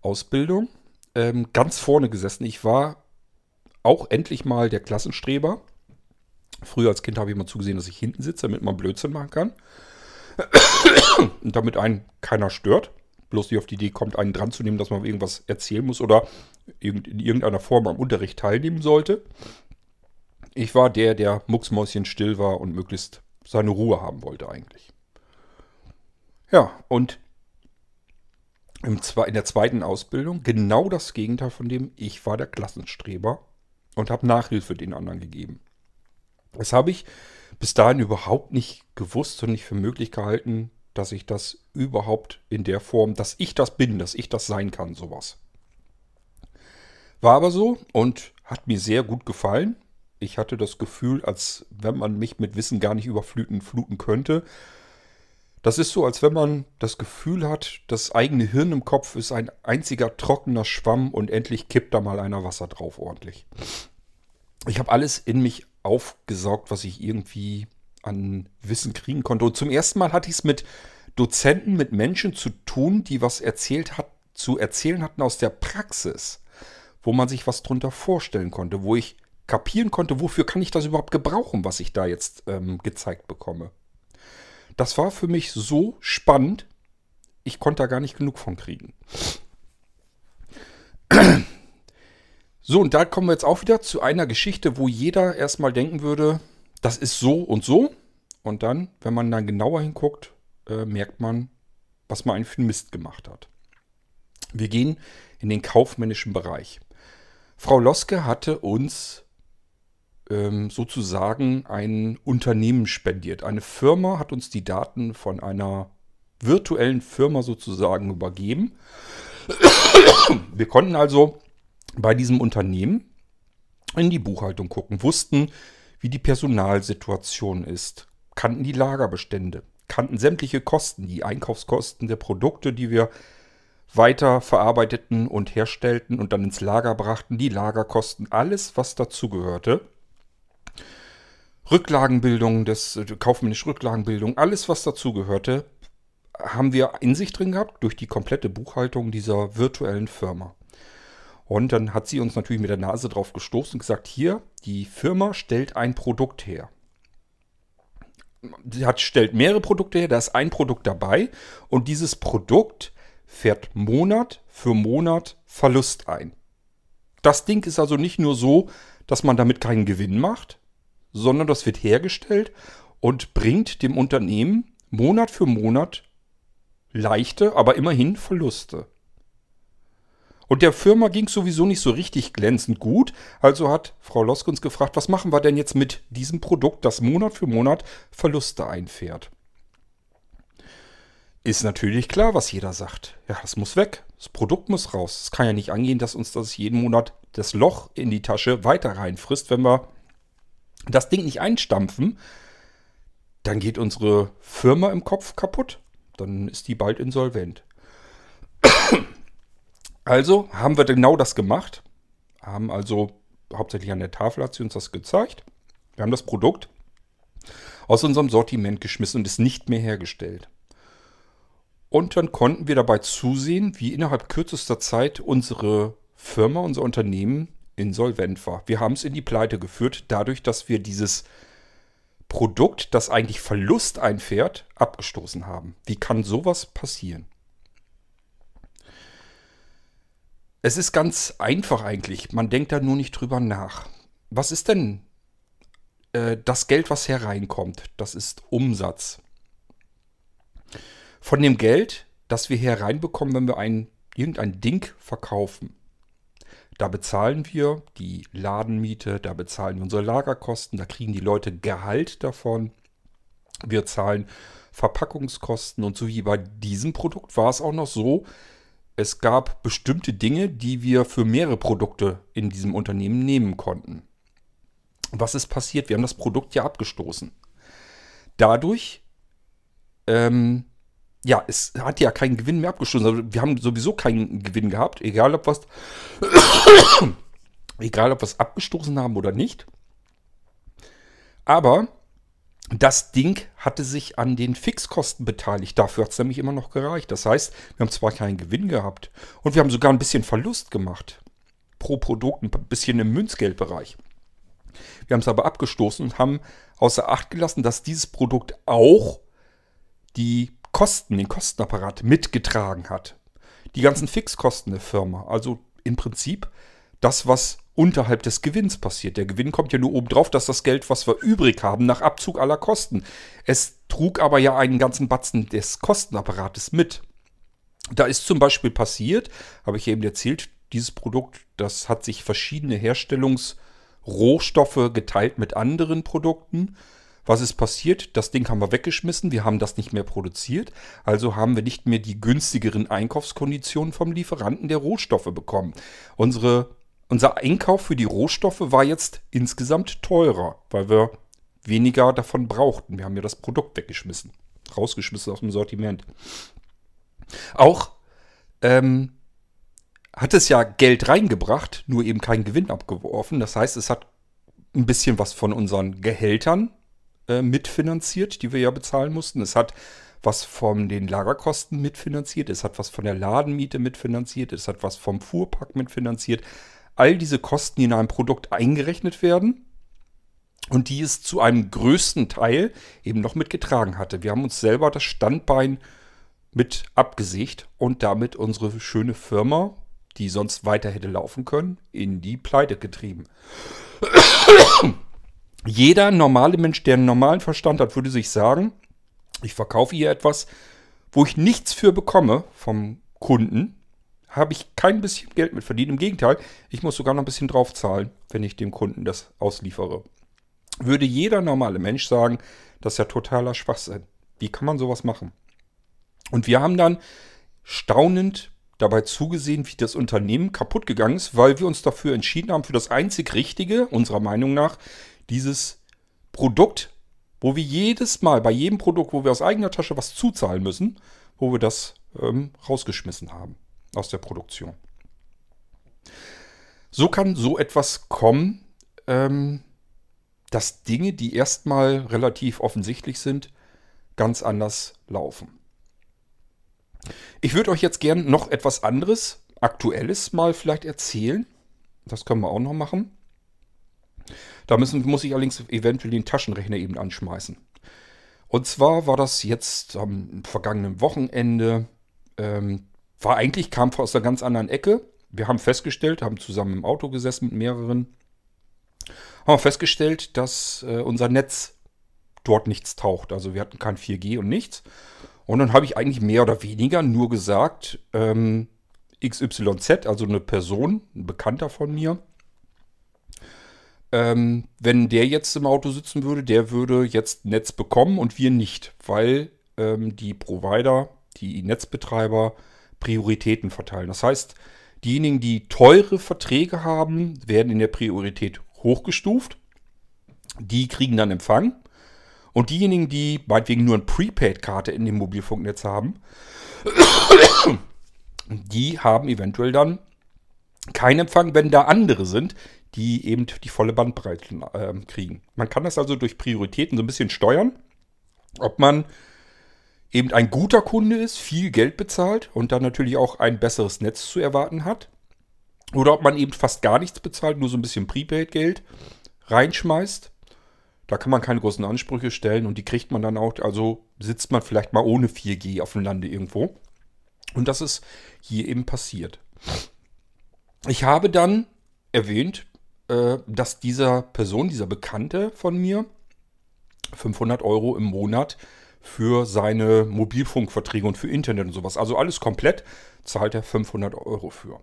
Ausbildung ähm, ganz vorne gesessen. Ich war auch endlich mal der Klassenstreber. Früher als Kind habe ich immer zugesehen, dass ich hinten sitze, damit man Blödsinn machen kann. Und damit einen keiner stört. Bloß nicht auf die Idee kommt, einen dran zu nehmen, dass man irgendwas erzählen muss oder in irgendeiner Form am Unterricht teilnehmen sollte. Ich war der, der mucksmäuschen still war und möglichst seine Ruhe haben wollte eigentlich. Ja, und im, in der zweiten Ausbildung genau das Gegenteil von dem, ich war der Klassenstreber und habe Nachhilfe den anderen gegeben. Das habe ich bis dahin überhaupt nicht gewusst und nicht für möglich gehalten, dass ich das überhaupt in der Form, dass ich das bin, dass ich das sein kann, sowas. War aber so und hat mir sehr gut gefallen. Ich hatte das Gefühl, als wenn man mich mit Wissen gar nicht überfluten fluten könnte. Das ist so, als wenn man das Gefühl hat, das eigene Hirn im Kopf ist ein einziger trockener Schwamm und endlich kippt da mal einer Wasser drauf ordentlich. Ich habe alles in mich aufgesaugt, was ich irgendwie an Wissen kriegen konnte. Und zum ersten Mal hatte ich es mit Dozenten, mit Menschen zu tun, die was erzählt hat, zu erzählen hatten aus der Praxis, wo man sich was drunter vorstellen konnte, wo ich kapieren konnte, wofür kann ich das überhaupt gebrauchen, was ich da jetzt ähm, gezeigt bekomme. Das war für mich so spannend, ich konnte da gar nicht genug von kriegen. So, und da kommen wir jetzt auch wieder zu einer Geschichte, wo jeder erstmal denken würde, das ist so und so. Und dann, wenn man dann genauer hinguckt, äh, merkt man, was man für einen Mist gemacht hat. Wir gehen in den kaufmännischen Bereich. Frau Loske hatte uns sozusagen ein Unternehmen spendiert. Eine Firma hat uns die Daten von einer virtuellen Firma sozusagen übergeben. Wir konnten also bei diesem Unternehmen in die Buchhaltung gucken, wussten, wie die Personalsituation ist, kannten die Lagerbestände, kannten sämtliche Kosten, die Einkaufskosten der Produkte, die wir weiter verarbeiteten und herstellten und dann ins Lager brachten, die Lagerkosten, alles, was dazugehörte. Rücklagenbildung, des äh, kaufmännische Rücklagenbildung, alles, was dazugehörte, haben wir in sich drin gehabt durch die komplette Buchhaltung dieser virtuellen Firma. Und dann hat sie uns natürlich mit der Nase drauf gestoßen und gesagt, hier, die Firma stellt ein Produkt her. Sie hat, stellt mehrere Produkte her, da ist ein Produkt dabei und dieses Produkt fährt Monat für Monat Verlust ein. Das Ding ist also nicht nur so, dass man damit keinen Gewinn macht, sondern das wird hergestellt und bringt dem Unternehmen Monat für Monat leichte, aber immerhin Verluste. Und der Firma ging sowieso nicht so richtig glänzend gut. Also hat Frau Loske uns gefragt, was machen wir denn jetzt mit diesem Produkt, das Monat für Monat Verluste einfährt? Ist natürlich klar, was jeder sagt. Ja, das muss weg. Das Produkt muss raus. Es kann ja nicht angehen, dass uns das jeden Monat das Loch in die Tasche weiter reinfrisst, wenn wir das Ding nicht einstampfen. Dann geht unsere Firma im Kopf kaputt. Dann ist die bald insolvent. Also haben wir genau das gemacht. Haben also hauptsächlich an der Tafel hat sie uns das gezeigt. Wir haben das Produkt aus unserem Sortiment geschmissen und es nicht mehr hergestellt. Und dann konnten wir dabei zusehen, wie innerhalb kürzester Zeit unsere Firma, unser Unternehmen insolvent war. Wir haben es in die Pleite geführt, dadurch, dass wir dieses Produkt, das eigentlich Verlust einfährt, abgestoßen haben. Wie kann sowas passieren? Es ist ganz einfach eigentlich. Man denkt da nur nicht drüber nach. Was ist denn äh, das Geld, was hereinkommt? Das ist Umsatz. Von dem Geld, das wir hereinbekommen, wenn wir ein, irgendein Ding verkaufen, da bezahlen wir die Ladenmiete, da bezahlen wir unsere Lagerkosten, da kriegen die Leute Gehalt davon. Wir zahlen Verpackungskosten und so wie bei diesem Produkt war es auch noch so, es gab bestimmte Dinge, die wir für mehrere Produkte in diesem Unternehmen nehmen konnten. Was ist passiert? Wir haben das Produkt ja abgestoßen. Dadurch, ähm, ja, es hat ja keinen Gewinn mehr abgestoßen. Also wir haben sowieso keinen Gewinn gehabt, egal ob was, egal ob es abgestoßen haben oder nicht. Aber das Ding hatte sich an den Fixkosten beteiligt. Dafür hat es nämlich immer noch gereicht. Das heißt, wir haben zwar keinen Gewinn gehabt und wir haben sogar ein bisschen Verlust gemacht. Pro Produkt ein bisschen im Münzgeldbereich. Wir haben es aber abgestoßen und haben außer Acht gelassen, dass dieses Produkt auch die Kosten, den Kostenapparat mitgetragen hat. Die ganzen Fixkosten der Firma. Also im Prinzip das, was unterhalb des Gewinns passiert. Der Gewinn kommt ja nur oben drauf, dass das Geld, was wir übrig haben, nach Abzug aller Kosten. Es trug aber ja einen ganzen Batzen des Kostenapparates mit. Da ist zum Beispiel passiert, habe ich eben erzählt, dieses Produkt, das hat sich verschiedene Herstellungsrohstoffe geteilt mit anderen Produkten. Was ist passiert? Das Ding haben wir weggeschmissen, wir haben das nicht mehr produziert, also haben wir nicht mehr die günstigeren Einkaufskonditionen vom Lieferanten der Rohstoffe bekommen. Unsere unser Einkauf für die Rohstoffe war jetzt insgesamt teurer, weil wir weniger davon brauchten. Wir haben ja das Produkt weggeschmissen, rausgeschmissen aus dem Sortiment. Auch ähm, hat es ja Geld reingebracht, nur eben keinen Gewinn abgeworfen. Das heißt, es hat ein bisschen was von unseren Gehältern äh, mitfinanziert, die wir ja bezahlen mussten. Es hat was von den Lagerkosten mitfinanziert. Es hat was von der Ladenmiete mitfinanziert. Es hat was vom Fuhrpark mitfinanziert all diese Kosten, die in einem Produkt eingerechnet werden und die es zu einem größten Teil eben noch mitgetragen hatte. Wir haben uns selber das Standbein mit abgesägt und damit unsere schöne Firma, die sonst weiter hätte laufen können, in die Pleite getrieben. Jeder normale Mensch, der einen normalen Verstand hat, würde sich sagen, ich verkaufe hier etwas, wo ich nichts für bekomme vom Kunden, habe ich kein bisschen Geld mit verdient. Im Gegenteil, ich muss sogar noch ein bisschen draufzahlen, wenn ich dem Kunden das ausliefere. Würde jeder normale Mensch sagen, das ist ja totaler Schwachsinn. Wie kann man sowas machen? Und wir haben dann staunend dabei zugesehen, wie das Unternehmen kaputt gegangen ist, weil wir uns dafür entschieden haben, für das einzig Richtige, unserer Meinung nach, dieses Produkt, wo wir jedes Mal, bei jedem Produkt, wo wir aus eigener Tasche was zuzahlen müssen, wo wir das ähm, rausgeschmissen haben aus der Produktion. So kann so etwas kommen, ähm, dass Dinge, die erstmal relativ offensichtlich sind, ganz anders laufen. Ich würde euch jetzt gern noch etwas anderes, aktuelles mal vielleicht erzählen. Das können wir auch noch machen. Da müssen, muss ich allerdings eventuell den Taschenrechner eben anschmeißen. Und zwar war das jetzt am vergangenen Wochenende. Ähm, war eigentlich, kam aus einer ganz anderen Ecke. Wir haben festgestellt, haben zusammen im Auto gesessen mit mehreren, haben festgestellt, dass äh, unser Netz dort nichts taucht. Also wir hatten kein 4G und nichts. Und dann habe ich eigentlich mehr oder weniger nur gesagt, ähm, XYZ, also eine Person, ein Bekannter von mir, ähm, wenn der jetzt im Auto sitzen würde, der würde jetzt Netz bekommen und wir nicht, weil ähm, die Provider, die Netzbetreiber Prioritäten verteilen. Das heißt, diejenigen, die teure Verträge haben, werden in der Priorität hochgestuft. Die kriegen dann Empfang. Und diejenigen, die meinetwegen nur eine Prepaid-Karte in dem Mobilfunknetz haben, die haben eventuell dann keinen Empfang, wenn da andere sind, die eben die volle Bandbreite äh, kriegen. Man kann das also durch Prioritäten so ein bisschen steuern, ob man eben ein guter Kunde ist, viel Geld bezahlt und dann natürlich auch ein besseres Netz zu erwarten hat. Oder ob man eben fast gar nichts bezahlt, nur so ein bisschen Prepaid-Geld reinschmeißt da kann man keine großen Ansprüche stellen und die kriegt man dann auch. Also sitzt man vielleicht mal ohne 4G auf dem Lande irgendwo. Und das ist hier eben passiert. Ich habe dann erwähnt, äh, dass dieser Person, dieser Bekannte von mir, 500 Euro im Monat für seine Mobilfunkverträge und für Internet und sowas, also alles komplett, zahlt er 500 Euro für.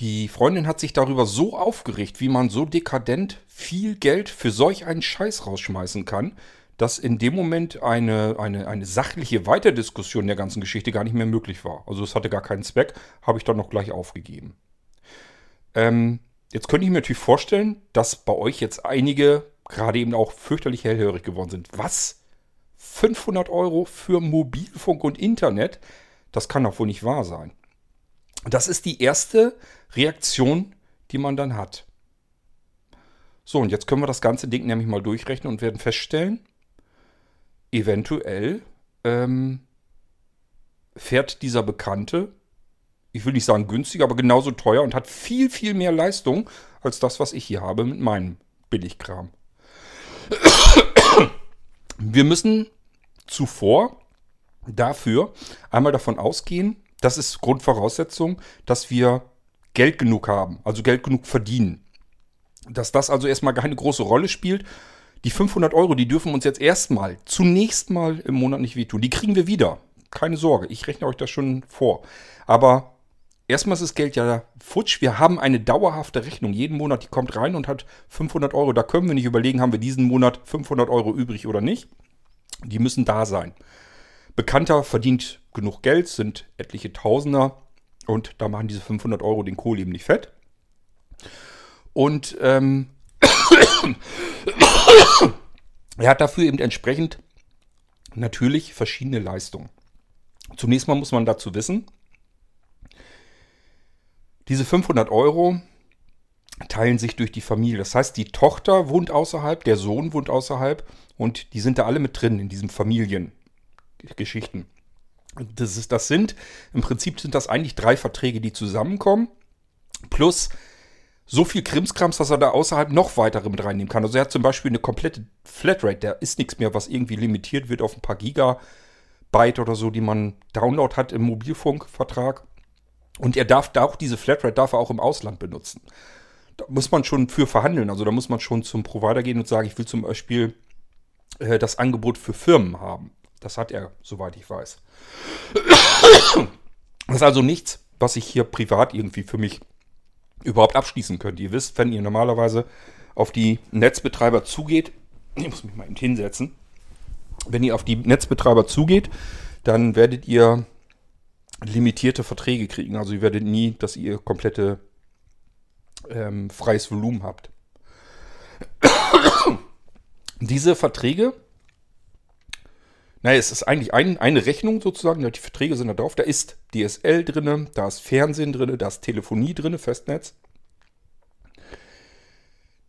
Die Freundin hat sich darüber so aufgeregt, wie man so dekadent viel Geld für solch einen Scheiß rausschmeißen kann, dass in dem Moment eine, eine, eine sachliche Weiterdiskussion der ganzen Geschichte gar nicht mehr möglich war. Also es hatte gar keinen Zweck, habe ich dann noch gleich aufgegeben. Ähm, jetzt könnte ich mir natürlich vorstellen, dass bei euch jetzt einige gerade eben auch fürchterlich hellhörig geworden sind. Was? 500 Euro für Mobilfunk und Internet? Das kann doch wohl nicht wahr sein. Das ist die erste Reaktion, die man dann hat. So, und jetzt können wir das ganze Ding nämlich mal durchrechnen und werden feststellen, eventuell ähm, fährt dieser Bekannte, ich will nicht sagen günstiger, aber genauso teuer und hat viel, viel mehr Leistung als das, was ich hier habe mit meinem Billigkram. Wir müssen zuvor dafür einmal davon ausgehen, das ist Grundvoraussetzung, dass wir Geld genug haben, also Geld genug verdienen. Dass das also erstmal keine große Rolle spielt. Die 500 Euro, die dürfen uns jetzt erstmal, zunächst mal im Monat nicht wehtun. Die kriegen wir wieder. Keine Sorge, ich rechne euch das schon vor. Aber erstmal ist das Geld ja futsch. Wir haben eine dauerhafte Rechnung. Jeden Monat, die kommt rein und hat 500 Euro. Da können wir nicht überlegen, haben wir diesen Monat 500 Euro übrig oder nicht. Die müssen da sein. Bekannter verdient genug Geld, sind etliche Tausender und da machen diese 500 Euro den Kohl eben nicht fett. Und ähm, er hat dafür eben entsprechend natürlich verschiedene Leistungen. Zunächst mal muss man dazu wissen, diese 500 Euro teilen sich durch die Familie. Das heißt, die Tochter wohnt außerhalb, der Sohn wohnt außerhalb und die sind da alle mit drin in diesen Familien. Geschichten. Das, ist, das sind, im Prinzip sind das eigentlich drei Verträge, die zusammenkommen, plus so viel Krimskrams, dass er da außerhalb noch weitere mit reinnehmen kann. Also er hat zum Beispiel eine komplette Flatrate, da ist nichts mehr, was irgendwie limitiert wird auf ein paar Gigabyte oder so, die man Download hat im Mobilfunkvertrag. Und er darf da auch diese Flatrate darf er auch im Ausland benutzen. Da muss man schon für verhandeln. Also da muss man schon zum Provider gehen und sagen, ich will zum Beispiel äh, das Angebot für Firmen haben. Das hat er, soweit ich weiß. Das ist also nichts, was ich hier privat irgendwie für mich überhaupt abschließen könnte. Ihr wisst, wenn ihr normalerweise auf die Netzbetreiber zugeht, ich muss mich mal eben hinsetzen, wenn ihr auf die Netzbetreiber zugeht, dann werdet ihr limitierte Verträge kriegen. Also ihr werdet nie, dass ihr komplette ähm, freies Volumen habt. Diese Verträge, naja, es ist eigentlich ein, eine Rechnung sozusagen, die Verträge sind da drauf. Da ist DSL drin, da ist Fernsehen drin, da ist Telefonie drin, Festnetz.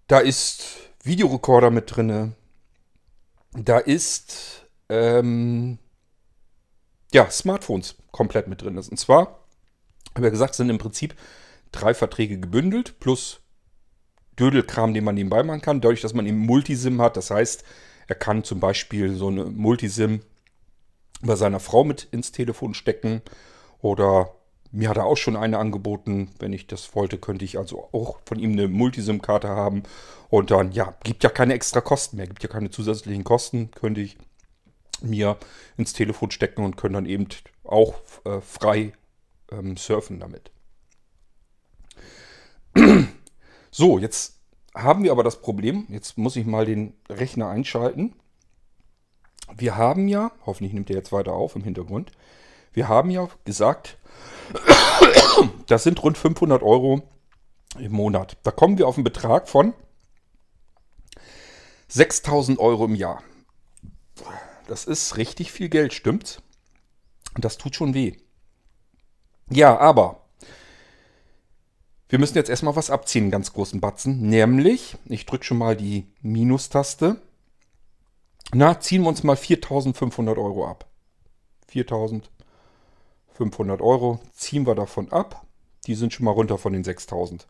Da ist Videorekorder mit drin. Da ist ähm, ja, Smartphones komplett mit drin. Und zwar, ja gesagt, sind im Prinzip drei Verträge gebündelt plus Dödelkram, den man nebenbei machen kann. Dadurch, dass man eben Multisim hat, das heißt, er kann zum Beispiel so eine Multisim bei seiner Frau mit ins Telefon stecken oder mir hat er auch schon eine angeboten. Wenn ich das wollte, könnte ich also auch von ihm eine Multisim-Karte haben. Und dann, ja, gibt ja keine extra Kosten mehr, gibt ja keine zusätzlichen Kosten. Könnte ich mir ins Telefon stecken und können dann eben auch äh, frei ähm, surfen damit. So, jetzt haben wir aber das Problem, jetzt muss ich mal den Rechner einschalten. Wir haben ja, hoffentlich nimmt er jetzt weiter auf im Hintergrund, wir haben ja gesagt, das sind rund 500 Euro im Monat. Da kommen wir auf einen Betrag von 6000 Euro im Jahr. Das ist richtig viel Geld, stimmt's? Und das tut schon weh. Ja, aber wir müssen jetzt erstmal was abziehen, einen ganz großen Batzen. Nämlich, ich drücke schon mal die Minustaste. Na, ziehen wir uns mal 4500 Euro ab. 4500 Euro ziehen wir davon ab. Die sind schon mal runter von den 6000.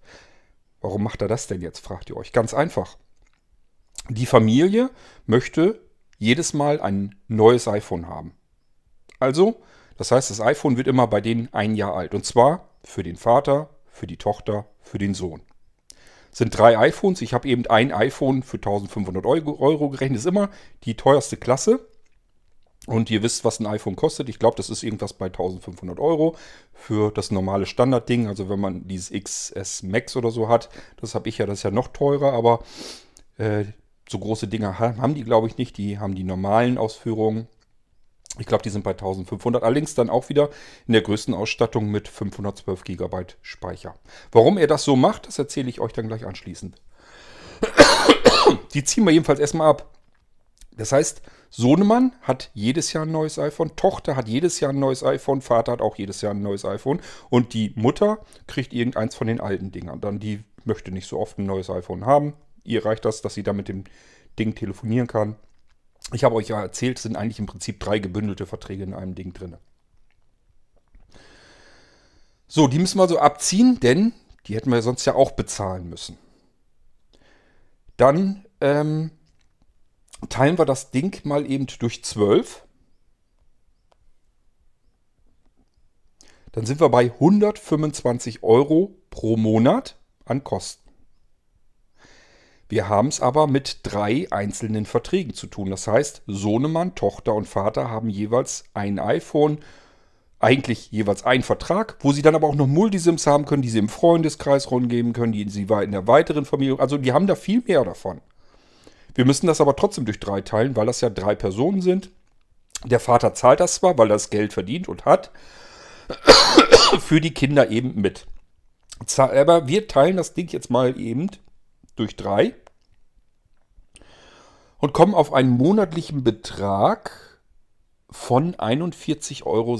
Warum macht er das denn jetzt, fragt ihr euch. Ganz einfach. Die Familie möchte jedes Mal ein neues iPhone haben. Also, das heißt, das iPhone wird immer bei denen ein Jahr alt. Und zwar für den Vater, für die Tochter, für den Sohn. Das sind drei iPhones. Ich habe eben ein iPhone für 1500 Euro gerechnet. Das ist immer die teuerste Klasse. Und ihr wisst, was ein iPhone kostet. Ich glaube, das ist irgendwas bei 1500 Euro für das normale Standardding. Also wenn man dieses XS Max oder so hat, das habe ich ja, das ist ja noch teurer. Aber äh, so große Dinger haben die, glaube ich, nicht. Die haben die normalen Ausführungen. Ich glaube, die sind bei 1500. Allerdings dann auch wieder in der größten Ausstattung mit 512 GB Speicher. Warum er das so macht, das erzähle ich euch dann gleich anschließend. Die ziehen wir jedenfalls erstmal ab. Das heißt, Sohnemann hat jedes Jahr ein neues iPhone, Tochter hat jedes Jahr ein neues iPhone, Vater hat auch jedes Jahr ein neues iPhone und die Mutter kriegt irgendeins von den alten Dingern. Dann die möchte nicht so oft ein neues iPhone haben, Ihr reicht das, dass sie da mit dem Ding telefonieren kann. Ich habe euch ja erzählt, es sind eigentlich im Prinzip drei gebündelte Verträge in einem Ding drin. So, die müssen wir so abziehen, denn die hätten wir sonst ja auch bezahlen müssen. Dann ähm, teilen wir das Ding mal eben durch 12. Dann sind wir bei 125 Euro pro Monat an Kosten. Wir haben es aber mit drei einzelnen Verträgen zu tun. Das heißt, Sohnemann, Tochter und Vater haben jeweils ein iPhone, eigentlich jeweils einen Vertrag, wo sie dann aber auch noch Multisims haben können, die sie im Freundeskreis rumgeben können, die sie in der weiteren Familie. Also die haben da viel mehr davon. Wir müssen das aber trotzdem durch drei teilen, weil das ja drei Personen sind. Der Vater zahlt das zwar, weil er das Geld verdient und hat, für die Kinder eben mit. Aber wir teilen das Ding jetzt mal eben durch 3 und kommen auf einen monatlichen Betrag von 41,66 Euro.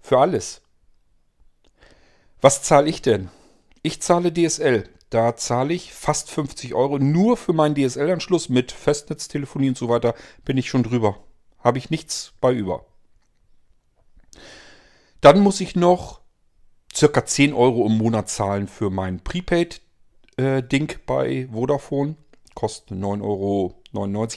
Für alles. Was zahle ich denn? Ich zahle DSL. Da zahle ich fast 50 Euro nur für meinen DSL-Anschluss mit Festnetztelefonie und so weiter. Bin ich schon drüber. Habe ich nichts bei über. Dann muss ich noch circa 10 Euro im Monat zahlen für mein Prepaid-Ding äh, bei Vodafone. Kostet 9,99 Euro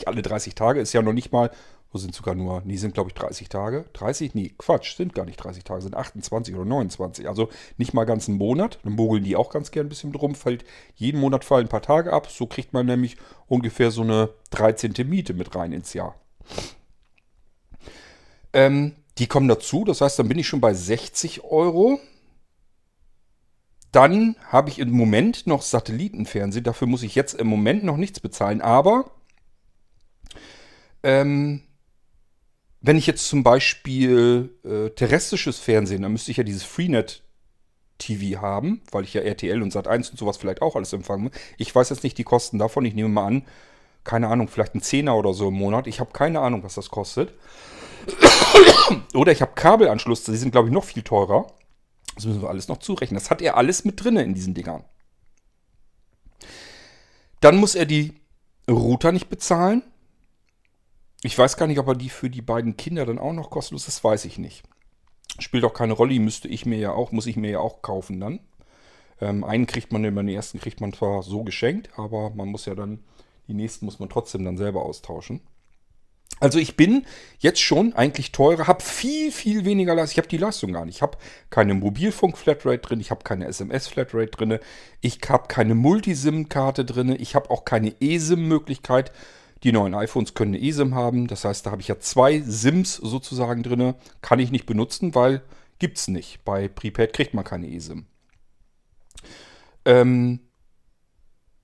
alle 30 Tage. Ist ja noch nicht mal, wo sind sogar nur, die sind glaube ich 30 Tage. 30? Nee, Quatsch, sind gar nicht 30 Tage, sind 28 oder 29. Also nicht mal ganz einen Monat. Dann mogeln die auch ganz gern ein bisschen drum. Fällt jeden Monat fallen ein paar Tage ab. So kriegt man nämlich ungefähr so eine 13. Miete mit rein ins Jahr. Ähm, die kommen dazu, das heißt, dann bin ich schon bei 60 Euro. Dann habe ich im Moment noch Satellitenfernsehen. Dafür muss ich jetzt im Moment noch nichts bezahlen. Aber ähm, wenn ich jetzt zum Beispiel äh, terrestrisches Fernsehen, dann müsste ich ja dieses Freenet TV haben, weil ich ja RTL und Sat1 und sowas vielleicht auch alles empfangen muss. Ich weiß jetzt nicht die Kosten davon. Ich nehme mal an, keine Ahnung, vielleicht ein Zehner oder so im Monat. Ich habe keine Ahnung, was das kostet. Oder ich habe Kabelanschlüsse, die sind, glaube ich, noch viel teurer. Das müssen wir alles noch zurechnen. Das hat er alles mit drin in diesen Dingern. Dann muss er die Router nicht bezahlen. Ich weiß gar nicht, ob er die für die beiden Kinder dann auch noch kostenlos ist. Das weiß ich nicht. Spielt auch keine Rolle. Die müsste ich mir ja auch, muss ich mir ja auch kaufen dann. Ähm, einen kriegt man, den ersten kriegt man zwar so geschenkt, aber man muss ja dann, die nächsten muss man trotzdem dann selber austauschen. Also ich bin jetzt schon eigentlich teurer, habe viel, viel weniger Leistung. Ich habe die Leistung gar nicht. Ich habe keine Mobilfunk-Flatrate drin, ich habe keine SMS-Flatrate drin, ich habe keine Multisim-Karte drin, ich habe auch keine eSIM-Möglichkeit. Die neuen iPhones können eine eSIM haben, das heißt, da habe ich ja zwei SIMs sozusagen drin. Kann ich nicht benutzen, weil gibt es nicht. Bei Prepaid kriegt man keine eSIM. Ähm,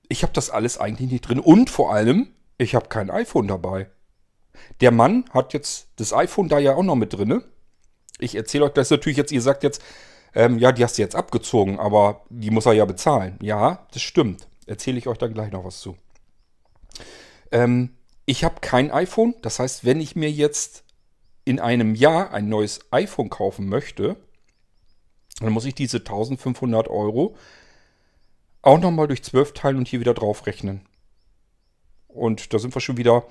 ich habe das alles eigentlich nicht drin und vor allem, ich habe kein iPhone dabei. Der Mann hat jetzt das iPhone da ja auch noch mit drin. Ich erzähle euch das natürlich jetzt, ihr sagt jetzt, ähm, ja, die hast du jetzt abgezogen, aber die muss er ja bezahlen. Ja, das stimmt. Erzähle ich euch dann gleich noch was zu. Ähm, ich habe kein iPhone. Das heißt, wenn ich mir jetzt in einem Jahr ein neues iPhone kaufen möchte, dann muss ich diese 1500 Euro auch nochmal durch 12 teilen und hier wieder drauf rechnen. Und da sind wir schon wieder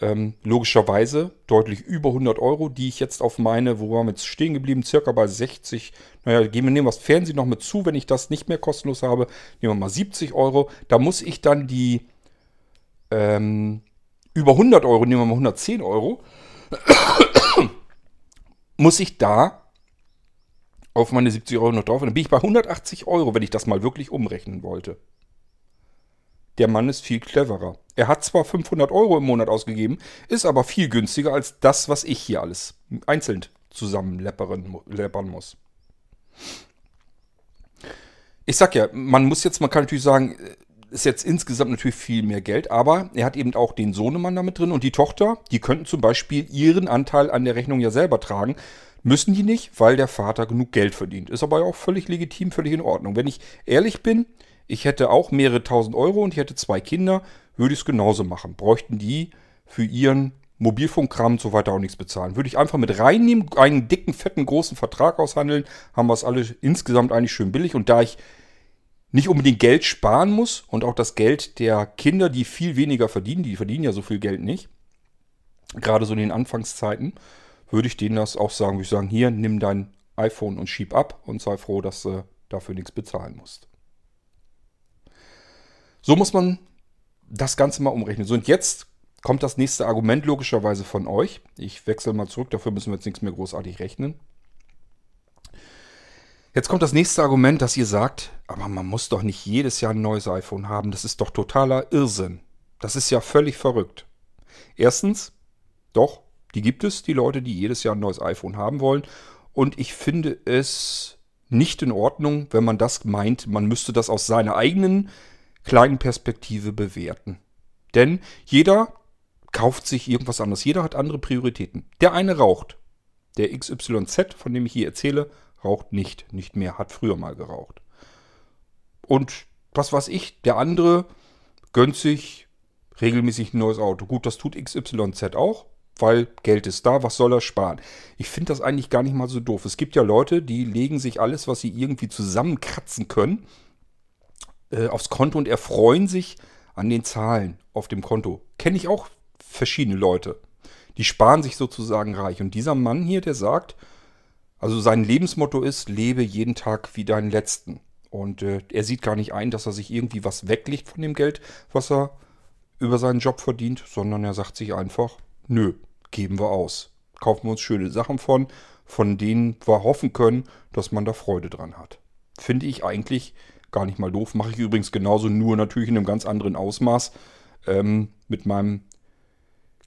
ähm, logischerweise deutlich über 100 Euro, die ich jetzt auf meine, wo waren wir jetzt stehen geblieben, circa bei 60, naja, gehen wir nehmen wir das Fernsehen noch mit zu, wenn ich das nicht mehr kostenlos habe, nehmen wir mal 70 Euro. Da muss ich dann die ähm, über 100 Euro, nehmen wir mal 110 Euro, muss ich da auf meine 70 Euro noch drauf. Dann bin ich bei 180 Euro, wenn ich das mal wirklich umrechnen wollte. Der Mann ist viel cleverer. Er hat zwar 500 Euro im Monat ausgegeben, ist aber viel günstiger als das, was ich hier alles einzeln zusammenleppern muss. Ich sag ja, man muss jetzt, man kann natürlich sagen, ist jetzt insgesamt natürlich viel mehr Geld, aber er hat eben auch den Sohnemann damit drin und die Tochter, die könnten zum Beispiel ihren Anteil an der Rechnung ja selber tragen. Müssen die nicht, weil der Vater genug Geld verdient. Ist aber auch völlig legitim, völlig in Ordnung. Wenn ich ehrlich bin, ich hätte auch mehrere tausend Euro und ich hätte zwei Kinder, würde ich es genauso machen. Bräuchten die für ihren Mobilfunkkram und so weiter auch nichts bezahlen. Würde ich einfach mit reinnehmen, einen dicken, fetten, großen Vertrag aushandeln, haben wir es alle insgesamt eigentlich schön billig. Und da ich nicht unbedingt Geld sparen muss und auch das Geld der Kinder, die viel weniger verdienen, die verdienen ja so viel Geld nicht, gerade so in den Anfangszeiten, würde ich denen das auch sagen, würde ich sagen, hier, nimm dein iPhone und schieb ab und sei froh, dass du dafür nichts bezahlen musst. So muss man das Ganze mal umrechnen. So, und jetzt kommt das nächste Argument logischerweise von euch. Ich wechsle mal zurück, dafür müssen wir jetzt nichts mehr großartig rechnen. Jetzt kommt das nächste Argument, dass ihr sagt, aber man muss doch nicht jedes Jahr ein neues iPhone haben. Das ist doch totaler Irrsinn. Das ist ja völlig verrückt. Erstens, doch, die gibt es, die Leute, die jedes Jahr ein neues iPhone haben wollen. Und ich finde es nicht in Ordnung, wenn man das meint, man müsste das aus seiner eigenen kleinen Perspektive bewerten. Denn jeder kauft sich irgendwas anderes. Jeder hat andere Prioritäten. Der eine raucht. Der XYZ, von dem ich hier erzähle, raucht nicht. Nicht mehr, hat früher mal geraucht. Und was weiß ich, der andere gönnt sich regelmäßig ein neues Auto. Gut, das tut XYZ auch, weil Geld ist da, was soll er sparen? Ich finde das eigentlich gar nicht mal so doof. Es gibt ja Leute, die legen sich alles, was sie irgendwie zusammenkratzen können, äh, aufs Konto und erfreuen sich an den Zahlen auf dem Konto. Kenne ich auch verschiedene Leute. Die sparen sich sozusagen reich. Und dieser Mann hier, der sagt, also sein Lebensmotto ist, lebe jeden Tag wie deinen letzten. Und äh, er sieht gar nicht ein, dass er sich irgendwie was weglegt von dem Geld, was er über seinen Job verdient, sondern er sagt sich einfach, nö, geben wir aus. Kaufen wir uns schöne Sachen von, von denen wir hoffen können, dass man da Freude dran hat. Finde ich eigentlich Gar nicht mal doof. Mache ich übrigens genauso, nur natürlich in einem ganz anderen Ausmaß. Ähm, mit meinem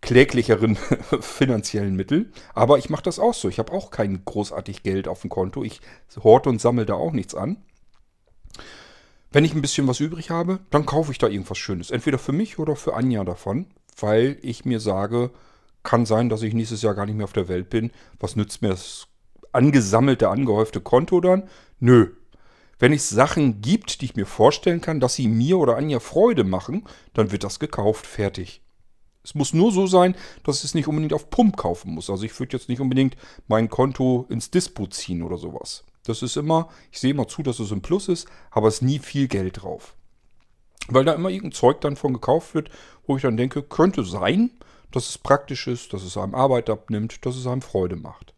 kläglicheren finanziellen Mitteln. Aber ich mache das auch so. Ich habe auch kein großartig Geld auf dem Konto. Ich horte und sammle da auch nichts an. Wenn ich ein bisschen was übrig habe, dann kaufe ich da irgendwas Schönes. Entweder für mich oder für Anja davon, weil ich mir sage, kann sein, dass ich nächstes Jahr gar nicht mehr auf der Welt bin. Was nützt mir das angesammelte, angehäufte Konto dann? Nö. Wenn es Sachen gibt, die ich mir vorstellen kann, dass sie mir oder Anja Freude machen, dann wird das gekauft, fertig. Es muss nur so sein, dass es nicht unbedingt auf Pump kaufen muss. Also ich würde jetzt nicht unbedingt mein Konto ins Dispo ziehen oder sowas. Das ist immer, ich sehe immer zu, dass es ein Plus ist, aber es ist nie viel Geld drauf. Weil da immer irgendein Zeug dann von gekauft wird, wo ich dann denke, könnte sein, dass es praktisch ist, dass es einem Arbeit abnimmt, dass es einem Freude macht.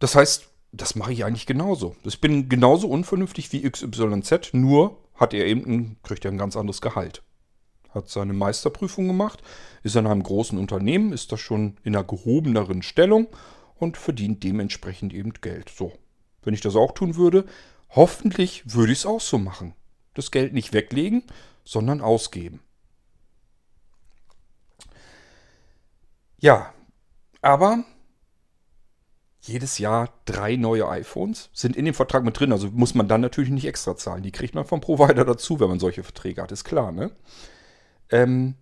Das heißt, das mache ich eigentlich genauso. Ich bin genauso unvernünftig wie XYZ, nur hat er eben ein, kriegt er ein ganz anderes Gehalt. Hat seine Meisterprüfung gemacht, ist in einem großen Unternehmen, ist da schon in einer gehobeneren Stellung und verdient dementsprechend eben Geld. So, wenn ich das auch tun würde, hoffentlich würde ich es auch so machen. Das Geld nicht weglegen, sondern ausgeben. Ja, aber jedes Jahr drei neue iPhones sind in dem Vertrag mit drin. Also muss man dann natürlich nicht extra zahlen. Die kriegt man vom Provider dazu, wenn man solche Verträge hat, ist klar, ne? Ähm,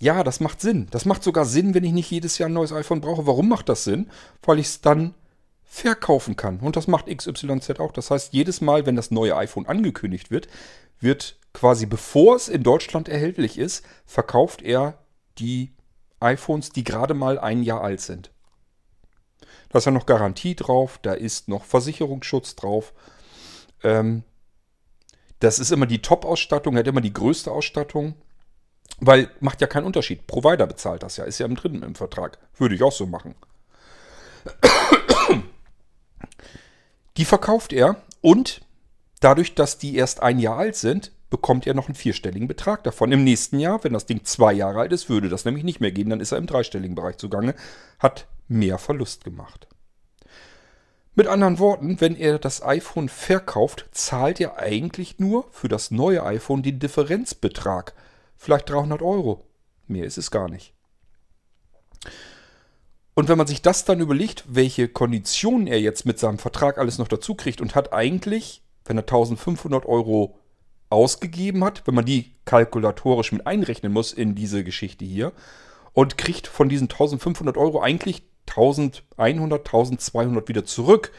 ja, das macht Sinn. Das macht sogar Sinn, wenn ich nicht jedes Jahr ein neues iPhone brauche. Warum macht das Sinn? Weil ich es dann verkaufen kann. Und das macht XYZ auch. Das heißt, jedes Mal, wenn das neue iPhone angekündigt wird, wird quasi bevor es in Deutschland erhältlich ist, verkauft er die iPhones, die gerade mal ein Jahr alt sind. Da ist ja noch Garantie drauf, da ist noch Versicherungsschutz drauf. Ähm, das ist immer die Top-Ausstattung, hat immer die größte Ausstattung, weil macht ja keinen Unterschied. Provider bezahlt das ja, ist ja im dritten im Vertrag. Würde ich auch so machen. Die verkauft er und dadurch, dass die erst ein Jahr alt sind, bekommt er noch einen vierstelligen Betrag davon. Im nächsten Jahr, wenn das Ding zwei Jahre alt ist, würde das nämlich nicht mehr gehen. Dann ist er im dreistelligen Bereich zugange, hat mehr Verlust gemacht. Mit anderen Worten, wenn er das iPhone verkauft, zahlt er eigentlich nur für das neue iPhone den Differenzbetrag. Vielleicht 300 Euro. Mehr ist es gar nicht. Und wenn man sich das dann überlegt, welche Konditionen er jetzt mit seinem Vertrag alles noch dazu kriegt und hat eigentlich, wenn er 1500 Euro ausgegeben hat, wenn man die kalkulatorisch mit einrechnen muss in diese Geschichte hier, und kriegt von diesen 1500 Euro eigentlich 1100, 1200 wieder zurück,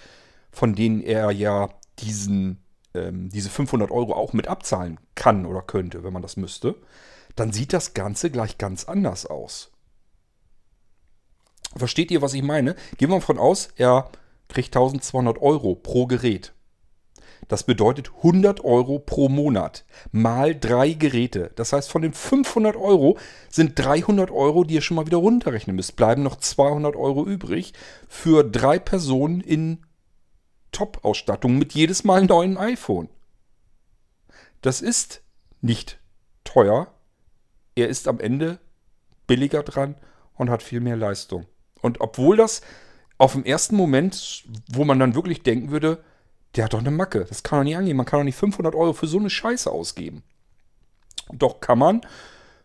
von denen er ja diesen, ähm, diese 500 Euro auch mit abzahlen kann oder könnte, wenn man das müsste, dann sieht das Ganze gleich ganz anders aus. Versteht ihr, was ich meine? Gehen wir davon aus, er kriegt 1200 Euro pro Gerät. Das bedeutet 100 Euro pro Monat mal drei Geräte. Das heißt, von den 500 Euro sind 300 Euro, die ihr schon mal wieder runterrechnen müsst. Bleiben noch 200 Euro übrig für drei Personen in Top-Ausstattung mit jedes Mal neuen iPhone. Das ist nicht teuer. Er ist am Ende billiger dran und hat viel mehr Leistung. Und obwohl das auf dem ersten Moment, wo man dann wirklich denken würde, der hat doch eine Macke. Das kann doch nicht angehen. Man kann doch nicht 500 Euro für so eine Scheiße ausgeben. Doch kann man,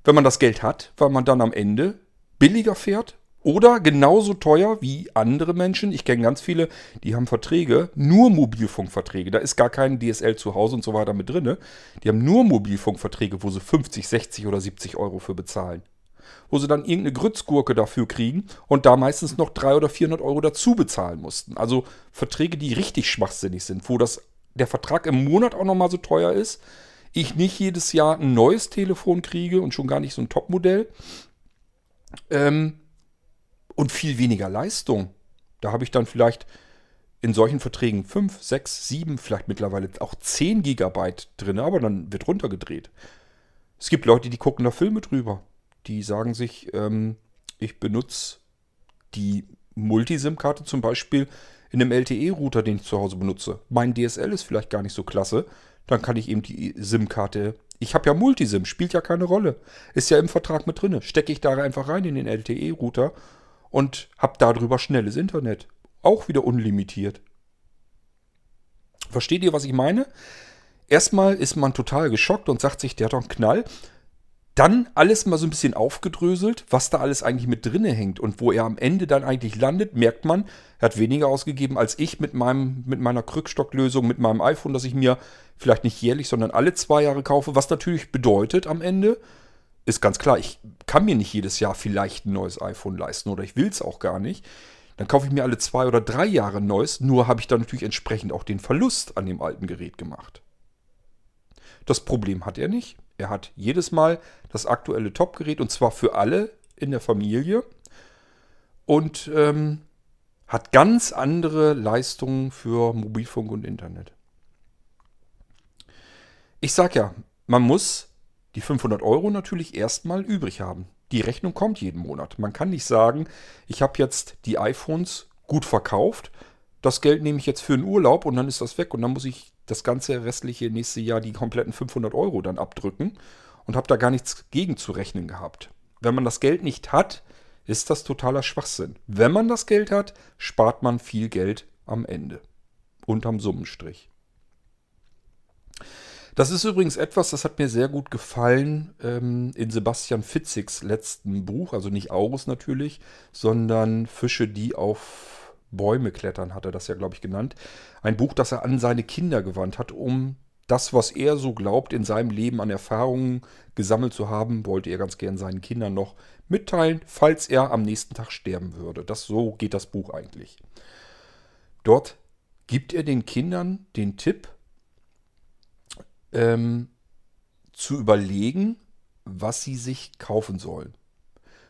wenn man das Geld hat, weil man dann am Ende billiger fährt oder genauso teuer wie andere Menschen. Ich kenne ganz viele, die haben Verträge, nur Mobilfunkverträge. Da ist gar kein DSL zu Hause und so weiter mit drin. Die haben nur Mobilfunkverträge, wo sie 50, 60 oder 70 Euro für bezahlen wo sie dann irgendeine Grützgurke dafür kriegen und da meistens noch 300 oder 400 Euro dazu bezahlen mussten. Also Verträge, die richtig schwachsinnig sind, wo das, der Vertrag im Monat auch nochmal so teuer ist, ich nicht jedes Jahr ein neues Telefon kriege und schon gar nicht so ein Topmodell ähm, und viel weniger Leistung. Da habe ich dann vielleicht in solchen Verträgen 5, 6, 7, vielleicht mittlerweile auch 10 Gigabyte drin, aber dann wird runtergedreht. Es gibt Leute, die gucken da Filme drüber. Die sagen sich, ähm, ich benutze die Multisim-Karte zum Beispiel in einem LTE-Router, den ich zu Hause benutze. Mein DSL ist vielleicht gar nicht so klasse. Dann kann ich eben die SIM-Karte. Ich habe ja Multisim, spielt ja keine Rolle. Ist ja im Vertrag mit drin. Stecke ich da einfach rein in den LTE-Router und habe darüber schnelles Internet. Auch wieder unlimitiert. Versteht ihr, was ich meine? Erstmal ist man total geschockt und sagt sich, der hat doch einen Knall. Dann alles mal so ein bisschen aufgedröselt, was da alles eigentlich mit drinne hängt und wo er am Ende dann eigentlich landet, merkt man, er hat weniger ausgegeben als ich mit, meinem, mit meiner Krückstocklösung, mit meinem iPhone, das ich mir vielleicht nicht jährlich, sondern alle zwei Jahre kaufe. Was natürlich bedeutet am Ende, ist ganz klar, ich kann mir nicht jedes Jahr vielleicht ein neues iPhone leisten oder ich will es auch gar nicht. Dann kaufe ich mir alle zwei oder drei Jahre ein neues, nur habe ich dann natürlich entsprechend auch den Verlust an dem alten Gerät gemacht. Das Problem hat er nicht. Er hat jedes Mal das aktuelle Top-Gerät und zwar für alle in der Familie und ähm, hat ganz andere Leistungen für Mobilfunk und Internet. Ich sag ja, man muss die 500 Euro natürlich erstmal übrig haben. Die Rechnung kommt jeden Monat. Man kann nicht sagen, ich habe jetzt die iPhones gut verkauft, das Geld nehme ich jetzt für einen Urlaub und dann ist das weg und dann muss ich das ganze restliche nächste Jahr die kompletten 500 Euro dann abdrücken und habe da gar nichts gegen zu rechnen gehabt. Wenn man das Geld nicht hat, ist das totaler Schwachsinn. Wenn man das Geld hat, spart man viel Geld am Ende. Unterm Summenstrich. Das ist übrigens etwas, das hat mir sehr gut gefallen ähm, in Sebastian Fitzigs letzten Buch. Also nicht Aurus natürlich, sondern Fische, die auf Bäume klettern, hat er das ja, glaube ich, genannt. Ein Buch, das er an seine Kinder gewandt hat, um das, was er so glaubt, in seinem Leben an Erfahrungen gesammelt zu haben, wollte er ganz gern seinen Kindern noch mitteilen, falls er am nächsten Tag sterben würde. Das so geht das Buch eigentlich. Dort gibt er den Kindern den Tipp, ähm, zu überlegen, was sie sich kaufen sollen.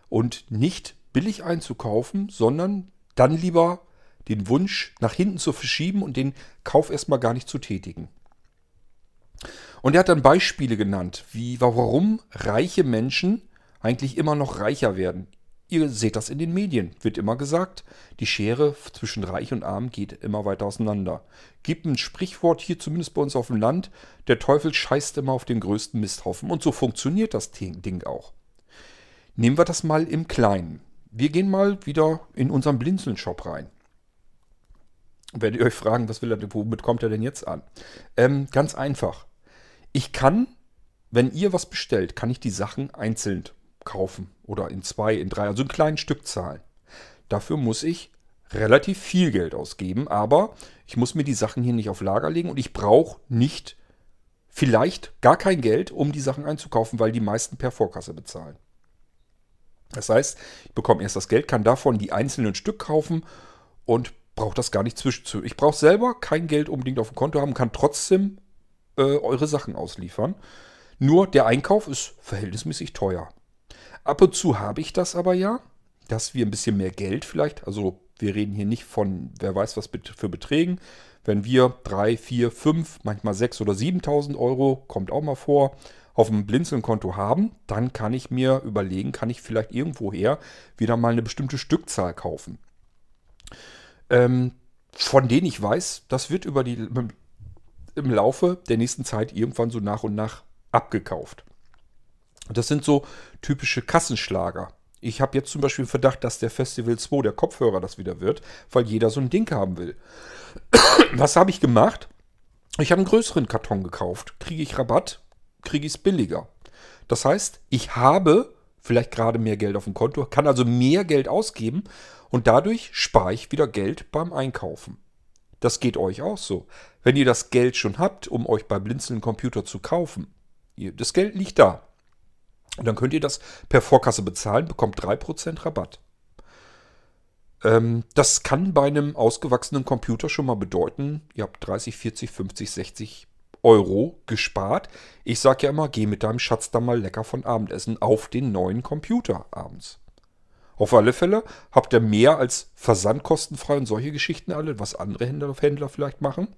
Und nicht billig einzukaufen, sondern dann lieber den Wunsch nach hinten zu verschieben und den Kauf erstmal gar nicht zu tätigen. Und er hat dann Beispiele genannt, wie warum reiche Menschen eigentlich immer noch reicher werden. Ihr seht das in den Medien, wird immer gesagt, die Schere zwischen Reich und Arm geht immer weiter auseinander. Gibt ein Sprichwort hier zumindest bei uns auf dem Land, der Teufel scheißt immer auf den größten Misthaufen. Und so funktioniert das Ding auch. Nehmen wir das mal im Kleinen. Wir gehen mal wieder in unseren Blinzeln-Shop rein. Werdet ihr euch fragen, was will er, womit kommt er denn jetzt an? Ähm, ganz einfach. Ich kann, wenn ihr was bestellt, kann ich die Sachen einzeln kaufen. Oder in zwei, in drei, also in kleinen Stückzahlen. Dafür muss ich relativ viel Geld ausgeben, aber ich muss mir die Sachen hier nicht auf Lager legen und ich brauche nicht vielleicht gar kein Geld, um die Sachen einzukaufen, weil die meisten per Vorkasse bezahlen. Das heißt, ich bekomme erst das Geld, kann davon die einzelnen Stück kaufen und brauche das gar nicht zwischenzu. Ich brauche selber kein Geld unbedingt auf dem Konto haben, kann trotzdem äh, eure Sachen ausliefern. Nur der Einkauf ist verhältnismäßig teuer. Ab und zu habe ich das aber ja, dass wir ein bisschen mehr Geld vielleicht, also wir reden hier nicht von, wer weiß was für Beträgen. Wenn wir 3, 4, 5, manchmal 6 oder 7.000 Euro, kommt auch mal vor, auf dem Blinzeln-Konto haben, dann kann ich mir überlegen, kann ich vielleicht irgendwoher wieder mal eine bestimmte Stückzahl kaufen ähm, von denen ich weiß, das wird über die, im Laufe der nächsten Zeit irgendwann so nach und nach abgekauft. Das sind so typische Kassenschlager. Ich habe jetzt zum Beispiel den Verdacht, dass der Festival 2, der Kopfhörer, das wieder wird, weil jeder so ein Ding haben will. Was habe ich gemacht? Ich habe einen größeren Karton gekauft. Kriege ich Rabatt, kriege ich es billiger. Das heißt, ich habe vielleicht gerade mehr Geld auf dem Konto, kann also mehr Geld ausgeben und dadurch spare ich wieder Geld beim Einkaufen. Das geht euch auch so. Wenn ihr das Geld schon habt, um euch bei Blinzeln Computer zu kaufen, das Geld liegt da. Und dann könnt ihr das per Vorkasse bezahlen, bekommt 3% Rabatt. Ähm, das kann bei einem ausgewachsenen Computer schon mal bedeuten, ihr habt 30, 40, 50, 60 Euro gespart. Ich sage ja immer, geh mit deinem Schatz da mal lecker von Abendessen auf den neuen Computer abends. Auf alle Fälle habt ihr mehr als versandkostenfrei und solche Geschichten alle, was andere Händler, vielleicht machen.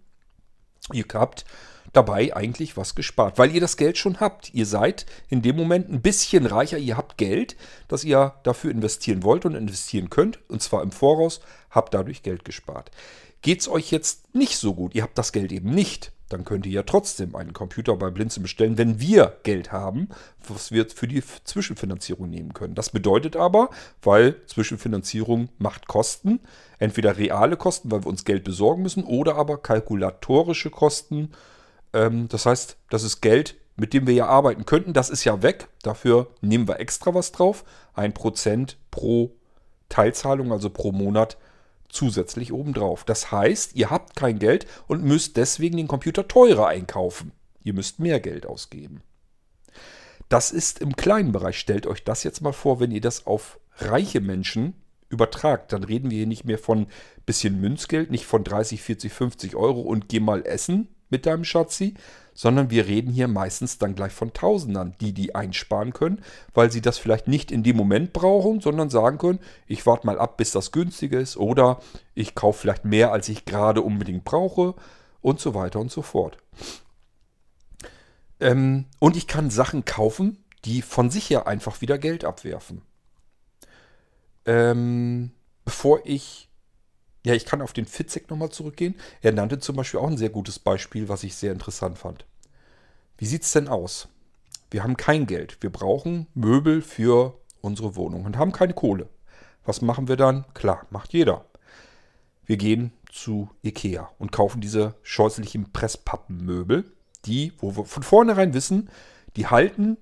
Ihr habt dabei eigentlich was gespart, weil ihr das Geld schon habt. Ihr seid in dem Moment ein bisschen reicher, ihr habt Geld, das ihr dafür investieren wollt und investieren könnt, und zwar im Voraus, habt dadurch Geld gespart. Geht es euch jetzt nicht so gut, ihr habt das Geld eben nicht, dann könnt ihr ja trotzdem einen Computer bei Blinzeln bestellen, wenn wir Geld haben, was wir für die Zwischenfinanzierung nehmen können. Das bedeutet aber, weil Zwischenfinanzierung macht Kosten, entweder reale Kosten, weil wir uns Geld besorgen müssen, oder aber kalkulatorische Kosten. Ähm, das heißt, das ist Geld, mit dem wir ja arbeiten könnten, das ist ja weg. Dafür nehmen wir extra was drauf. Ein Prozent pro Teilzahlung, also pro Monat zusätzlich obendrauf. Das heißt, ihr habt kein Geld und müsst deswegen den Computer teurer einkaufen. Ihr müsst mehr Geld ausgeben. Das ist im kleinen Bereich. Stellt euch das jetzt mal vor, wenn ihr das auf reiche Menschen übertragt. Dann reden wir hier nicht mehr von bisschen Münzgeld, nicht von 30, 40, 50 Euro und geh mal essen mit deinem Schatzi, sondern wir reden hier meistens dann gleich von Tausendern, die die einsparen können, weil sie das vielleicht nicht in dem Moment brauchen, sondern sagen können, ich warte mal ab, bis das günstige ist oder ich kaufe vielleicht mehr, als ich gerade unbedingt brauche und so weiter und so fort. Ähm, und ich kann Sachen kaufen, die von sich her einfach wieder Geld abwerfen. Ähm, bevor ich, ja, ich kann auf den Fitzek nochmal zurückgehen. Er nannte zum Beispiel auch ein sehr gutes Beispiel, was ich sehr interessant fand. Wie sieht es denn aus? Wir haben kein Geld. Wir brauchen Möbel für unsere Wohnung und haben keine Kohle. Was machen wir dann? Klar, macht jeder. Wir gehen zu Ikea und kaufen diese scheußlichen Presspappenmöbel die, wo wir von vornherein wissen, die halten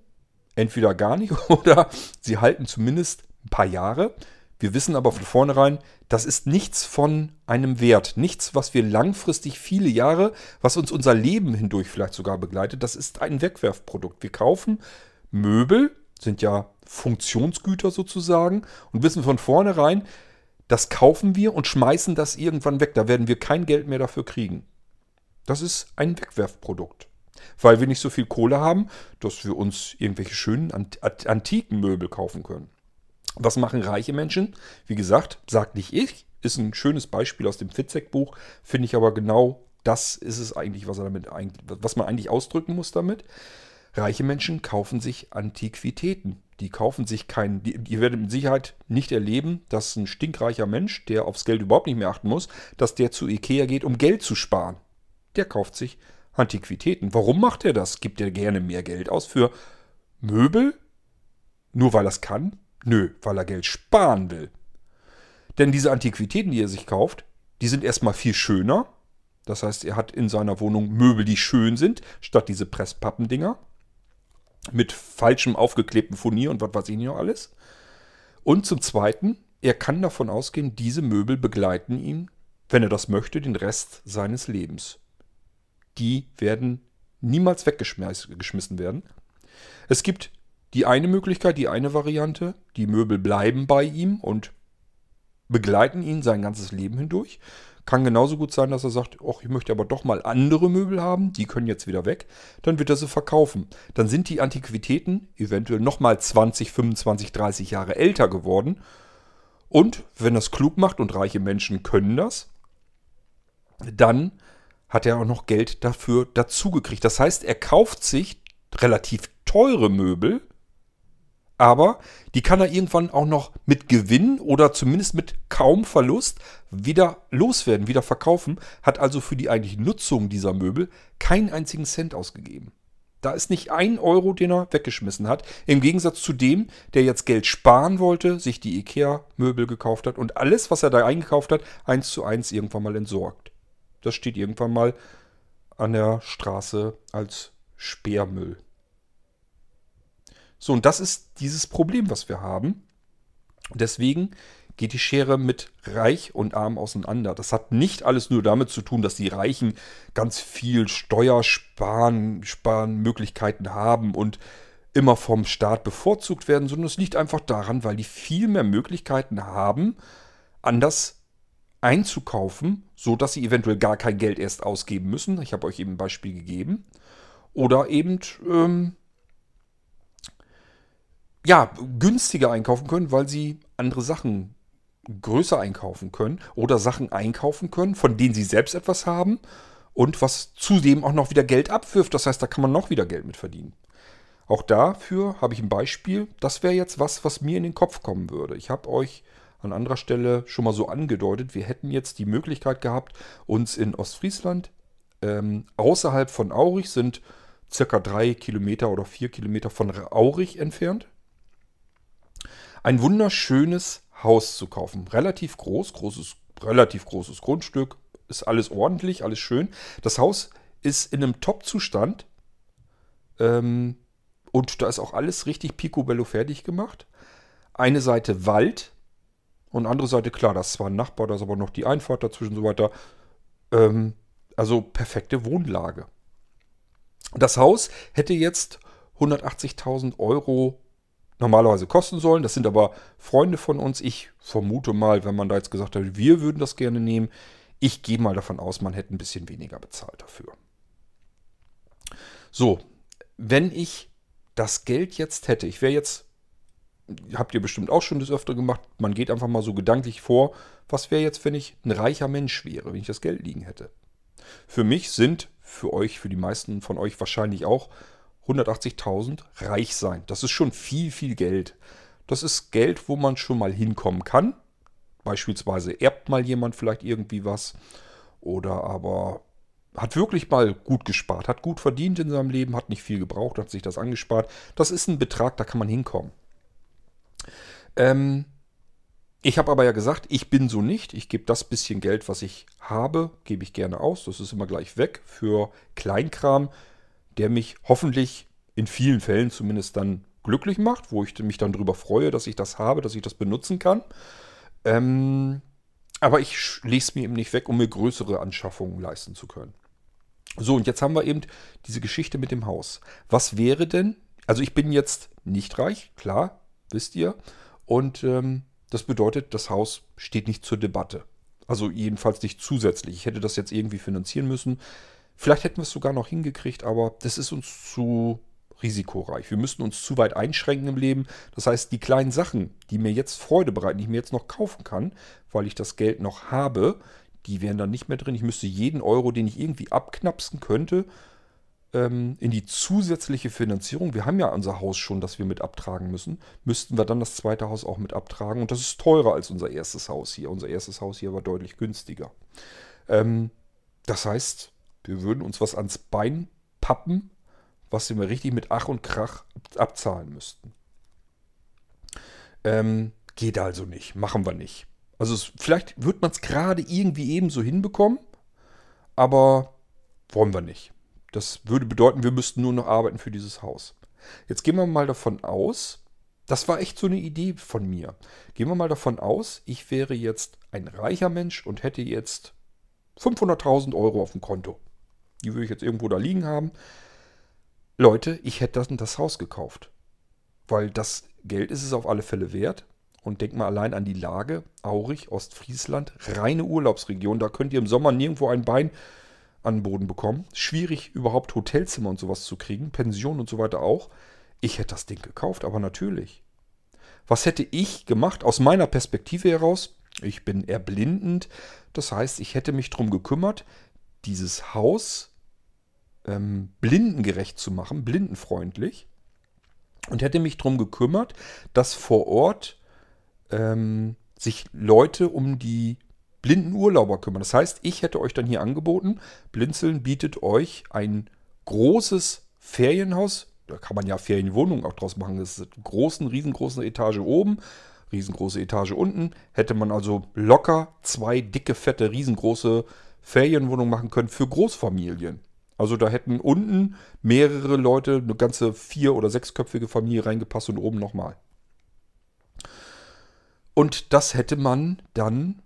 entweder gar nicht oder sie halten zumindest ein paar Jahre. Wir wissen aber von vornherein, das ist nichts von einem Wert, nichts, was wir langfristig viele Jahre, was uns unser Leben hindurch vielleicht sogar begleitet, das ist ein Wegwerfprodukt. Wir kaufen Möbel, sind ja Funktionsgüter sozusagen und wissen von vornherein, das kaufen wir und schmeißen das irgendwann weg. Da werden wir kein Geld mehr dafür kriegen. Das ist ein Wegwerfprodukt. Weil wir nicht so viel Kohle haben, dass wir uns irgendwelche schönen antiken Möbel kaufen können. Was machen reiche Menschen? Wie gesagt, sagt nicht ich, ist ein schönes Beispiel aus dem Fitzek-Buch, finde ich aber genau das ist es eigentlich, was, er damit, was man eigentlich ausdrücken muss damit. Reiche Menschen kaufen sich Antiquitäten. Die kaufen sich keinen, die werden mit Sicherheit nicht erleben, dass ein stinkreicher Mensch, der aufs Geld überhaupt nicht mehr achten muss, dass der zu Ikea geht, um Geld zu sparen der kauft sich Antiquitäten. Warum macht er das? Gibt er gerne mehr Geld aus für Möbel? Nur weil er es kann? Nö, weil er Geld sparen will. Denn diese Antiquitäten, die er sich kauft, die sind erstmal viel schöner. Das heißt, er hat in seiner Wohnung Möbel, die schön sind, statt diese Presspappendinger. Mit falschem aufgeklebten Furnier und was weiß ich noch alles. Und zum Zweiten, er kann davon ausgehen, diese Möbel begleiten ihn, wenn er das möchte, den Rest seines Lebens die werden niemals weggeschmissen werden. Es gibt die eine Möglichkeit, die eine Variante, die Möbel bleiben bei ihm und begleiten ihn sein ganzes Leben hindurch. Kann genauso gut sein, dass er sagt, ach, ich möchte aber doch mal andere Möbel haben, die können jetzt wieder weg. Dann wird er sie verkaufen. Dann sind die Antiquitäten eventuell nochmal 20, 25, 30 Jahre älter geworden. Und wenn das klug macht und reiche Menschen können das, dann hat er auch noch Geld dafür dazugekriegt. Das heißt, er kauft sich relativ teure Möbel, aber die kann er irgendwann auch noch mit Gewinn oder zumindest mit kaum Verlust wieder loswerden, wieder verkaufen, hat also für die eigentliche Nutzung dieser Möbel keinen einzigen Cent ausgegeben. Da ist nicht ein Euro, den er weggeschmissen hat. Im Gegensatz zu dem, der jetzt Geld sparen wollte, sich die IKEA-Möbel gekauft hat und alles, was er da eingekauft hat, eins zu eins irgendwann mal entsorgt. Das steht irgendwann mal an der Straße als Sperrmüll. So, und das ist dieses Problem, was wir haben. Deswegen geht die Schere mit Reich und Arm auseinander. Das hat nicht alles nur damit zu tun, dass die Reichen ganz viel Steuersparmöglichkeiten haben und immer vom Staat bevorzugt werden, sondern es liegt einfach daran, weil die viel mehr Möglichkeiten haben, anders einzukaufen, so dass sie eventuell gar kein Geld erst ausgeben müssen. Ich habe euch eben ein Beispiel gegeben. Oder eben ähm, ja, günstiger einkaufen können, weil sie andere Sachen größer einkaufen können oder Sachen einkaufen können, von denen sie selbst etwas haben und was zudem auch noch wieder Geld abwirft. Das heißt, da kann man noch wieder Geld mit verdienen. Auch dafür habe ich ein Beispiel. Das wäre jetzt was, was mir in den Kopf kommen würde. Ich habe euch an anderer Stelle schon mal so angedeutet, wir hätten jetzt die Möglichkeit gehabt, uns in Ostfriesland ähm, außerhalb von Aurich sind circa drei Kilometer oder vier Kilometer von Aurich entfernt, ein wunderschönes Haus zu kaufen. Relativ groß, großes, relativ großes Ähm, und da ist auch alles richtig picobello fertig gemacht. Eine Seite Wald und andere Seite, klar, das ist zwar ein Nachbar, da ist aber noch die Einfahrt dazwischen und so weiter. Ähm, also perfekte Wohnlage. Das Haus hätte jetzt 180.000 Euro normalerweise kosten sollen. Das sind aber Freunde von uns. Ich vermute mal, wenn man da jetzt gesagt hat, wir würden das gerne nehmen, ich gehe mal davon aus, man hätte ein bisschen weniger bezahlt dafür. So, wenn ich das Geld jetzt hätte, ich wäre jetzt, habt ihr bestimmt auch schon das öfter gemacht, man geht einfach mal so gedanklich vor, was wäre jetzt, wenn ich ein reicher Mensch wäre, wenn ich das Geld liegen hätte. Für mich sind, für euch, für die meisten von euch wahrscheinlich auch, 180.000 reich sein. Das ist schon viel, viel Geld. Das ist Geld, wo man schon mal hinkommen kann. Beispielsweise erbt mal jemand vielleicht irgendwie was. Oder aber hat wirklich mal gut gespart, hat gut verdient in seinem Leben, hat nicht viel gebraucht, hat sich das angespart. Das ist ein Betrag, da kann man hinkommen. Ähm, ich habe aber ja gesagt, ich bin so nicht. Ich gebe das bisschen Geld, was ich habe, gebe ich gerne aus. Das ist immer gleich weg für Kleinkram, der mich hoffentlich in vielen Fällen zumindest dann glücklich macht, wo ich mich dann darüber freue, dass ich das habe, dass ich das benutzen kann. Ähm, aber ich lese mir eben nicht weg, um mir größere Anschaffungen leisten zu können. So, und jetzt haben wir eben diese Geschichte mit dem Haus. Was wäre denn, also ich bin jetzt nicht reich, klar, wisst ihr. Und ähm, das bedeutet, das Haus steht nicht zur Debatte. Also jedenfalls nicht zusätzlich. Ich hätte das jetzt irgendwie finanzieren müssen. Vielleicht hätten wir es sogar noch hingekriegt, aber das ist uns zu risikoreich. Wir müssten uns zu weit einschränken im Leben. Das heißt, die kleinen Sachen, die mir jetzt Freude bereiten, die ich mir jetzt noch kaufen kann, weil ich das Geld noch habe, die wären dann nicht mehr drin. Ich müsste jeden Euro, den ich irgendwie abknapsen könnte, ähm, in die zusätzliche Finanzierung, wir haben ja unser Haus schon, das wir mit abtragen müssen, müssten wir dann das zweite Haus auch mit abtragen. Und das ist teurer als unser erstes Haus hier. Unser erstes Haus hier war deutlich günstiger. Ähm, das heißt, wir würden uns was ans Bein pappen, was wir richtig mit Ach und Krach abzahlen müssten. Ähm, geht also nicht, machen wir nicht. Also es, vielleicht wird man es gerade irgendwie ebenso hinbekommen, aber wollen wir nicht. Das würde bedeuten, wir müssten nur noch arbeiten für dieses Haus. Jetzt gehen wir mal davon aus, das war echt so eine Idee von mir. Gehen wir mal davon aus, ich wäre jetzt ein reicher Mensch und hätte jetzt 500.000 Euro auf dem Konto. Die würde ich jetzt irgendwo da liegen haben. Leute, ich hätte das, das Haus gekauft. Weil das Geld ist es auf alle Fälle wert. Und denkt mal allein an die Lage. Aurich, Ostfriesland, reine Urlaubsregion. Da könnt ihr im Sommer nirgendwo ein Bein an den Boden bekommen. Schwierig überhaupt Hotelzimmer und sowas zu kriegen. Pension und so weiter auch. Ich hätte das Ding gekauft, aber natürlich. Was hätte ich gemacht aus meiner Perspektive heraus? Ich bin erblindend. Das heißt, ich hätte mich darum gekümmert, dieses Haus ähm, blindengerecht zu machen, blindenfreundlich. Und hätte mich darum gekümmert, dass vor Ort ähm, sich Leute um die blinden Urlauber kümmern. Das heißt, ich hätte euch dann hier angeboten, Blinzeln bietet euch ein großes Ferienhaus. Da kann man ja Ferienwohnungen auch draus machen. Das ist eine großen, riesengroße Etage oben, riesengroße Etage unten. Hätte man also locker zwei dicke, fette, riesengroße Ferienwohnungen machen können für Großfamilien. Also da hätten unten mehrere Leute, eine ganze vier- oder sechsköpfige Familie reingepasst und oben nochmal. Und das hätte man dann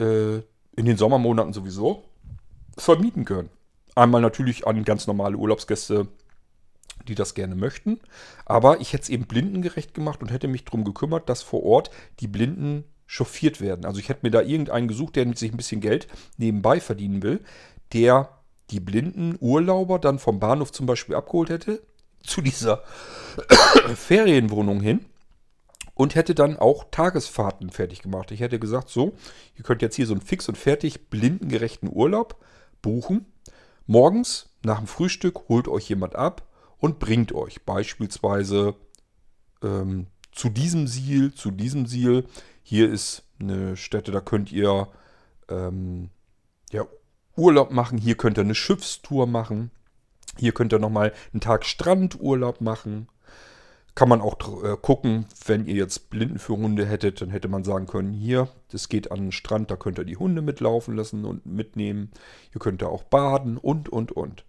äh, in den Sommermonaten sowieso vermieten können. Einmal natürlich an ganz normale Urlaubsgäste, die das gerne möchten. Aber ich hätte es eben blindengerecht gemacht und hätte mich darum gekümmert, dass vor Ort die Blinden chauffiert werden. Also ich hätte mir da irgendeinen gesucht, der sich ein bisschen Geld nebenbei verdienen will, der die blinden Urlauber dann vom Bahnhof zum Beispiel abgeholt hätte, zu dieser Ferienwohnung hin und hätte dann auch Tagesfahrten fertig gemacht. Ich hätte gesagt, so, ihr könnt jetzt hier so einen fix und fertig blindengerechten Urlaub buchen. Morgens nach dem Frühstück holt euch jemand ab und bringt euch beispielsweise ähm, zu diesem Ziel, zu diesem Ziel. Hier ist eine Stätte, da könnt ihr ähm, ja, Urlaub machen. Hier könnt ihr eine Schiffstour machen. Hier könnt ihr nochmal einen Tag Strandurlaub machen. Kann man auch äh, gucken, wenn ihr jetzt Blinden für Hunde hättet, dann hätte man sagen können, hier, das geht an den Strand, da könnt ihr die Hunde mitlaufen lassen und mitnehmen. Ihr könnt da auch baden und, und, und.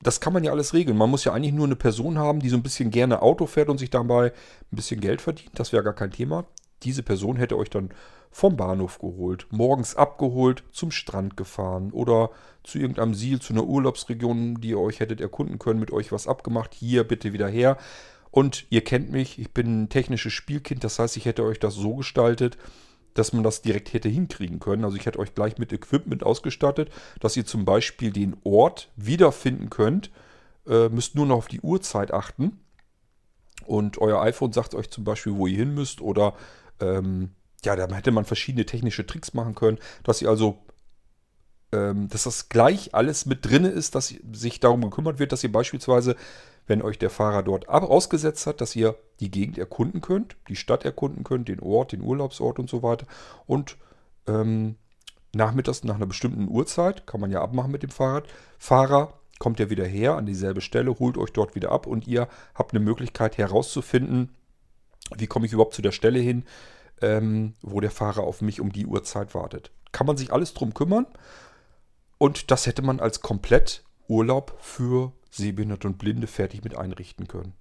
das kann man ja alles regeln. Man muss ja eigentlich nur eine Person haben, die so ein bisschen gerne Auto fährt und sich dabei ein bisschen Geld verdient. Das wäre gar kein Thema. Diese Person hätte euch dann vom Bahnhof geholt, morgens abgeholt, zum Strand gefahren oder zu irgendeinem Ziel, zu einer Urlaubsregion, die ihr euch hättet erkunden können, mit euch was abgemacht. Hier bitte wieder her. Und ihr kennt mich, ich bin ein technisches Spielkind, das heißt, ich hätte euch das so gestaltet, dass man das direkt hätte hinkriegen können. Also ich hätte euch gleich mit Equipment ausgestattet, dass ihr zum Beispiel den Ort wiederfinden könnt. Äh, müsst nur noch auf die Uhrzeit achten. Und euer iPhone sagt euch zum Beispiel, wo ihr hin müsst. Oder ähm, ja, da hätte man verschiedene technische Tricks machen können, dass ihr also ähm, dass das gleich alles mit drin ist, dass sich darum gekümmert wird, dass ihr beispielsweise wenn euch der Fahrer dort ausgesetzt hat, dass ihr die Gegend erkunden könnt, die Stadt erkunden könnt, den Ort, den Urlaubsort und so weiter. Und ähm, nachmittags nach einer bestimmten Uhrzeit, kann man ja abmachen mit dem Fahrrad, Fahrer kommt ja wieder her an dieselbe Stelle, holt euch dort wieder ab und ihr habt eine Möglichkeit herauszufinden, wie komme ich überhaupt zu der Stelle hin, ähm, wo der Fahrer auf mich um die Uhrzeit wartet. Kann man sich alles drum kümmern und das hätte man als komplett Urlaub für Sehbehinderte und Blinde fertig mit einrichten können.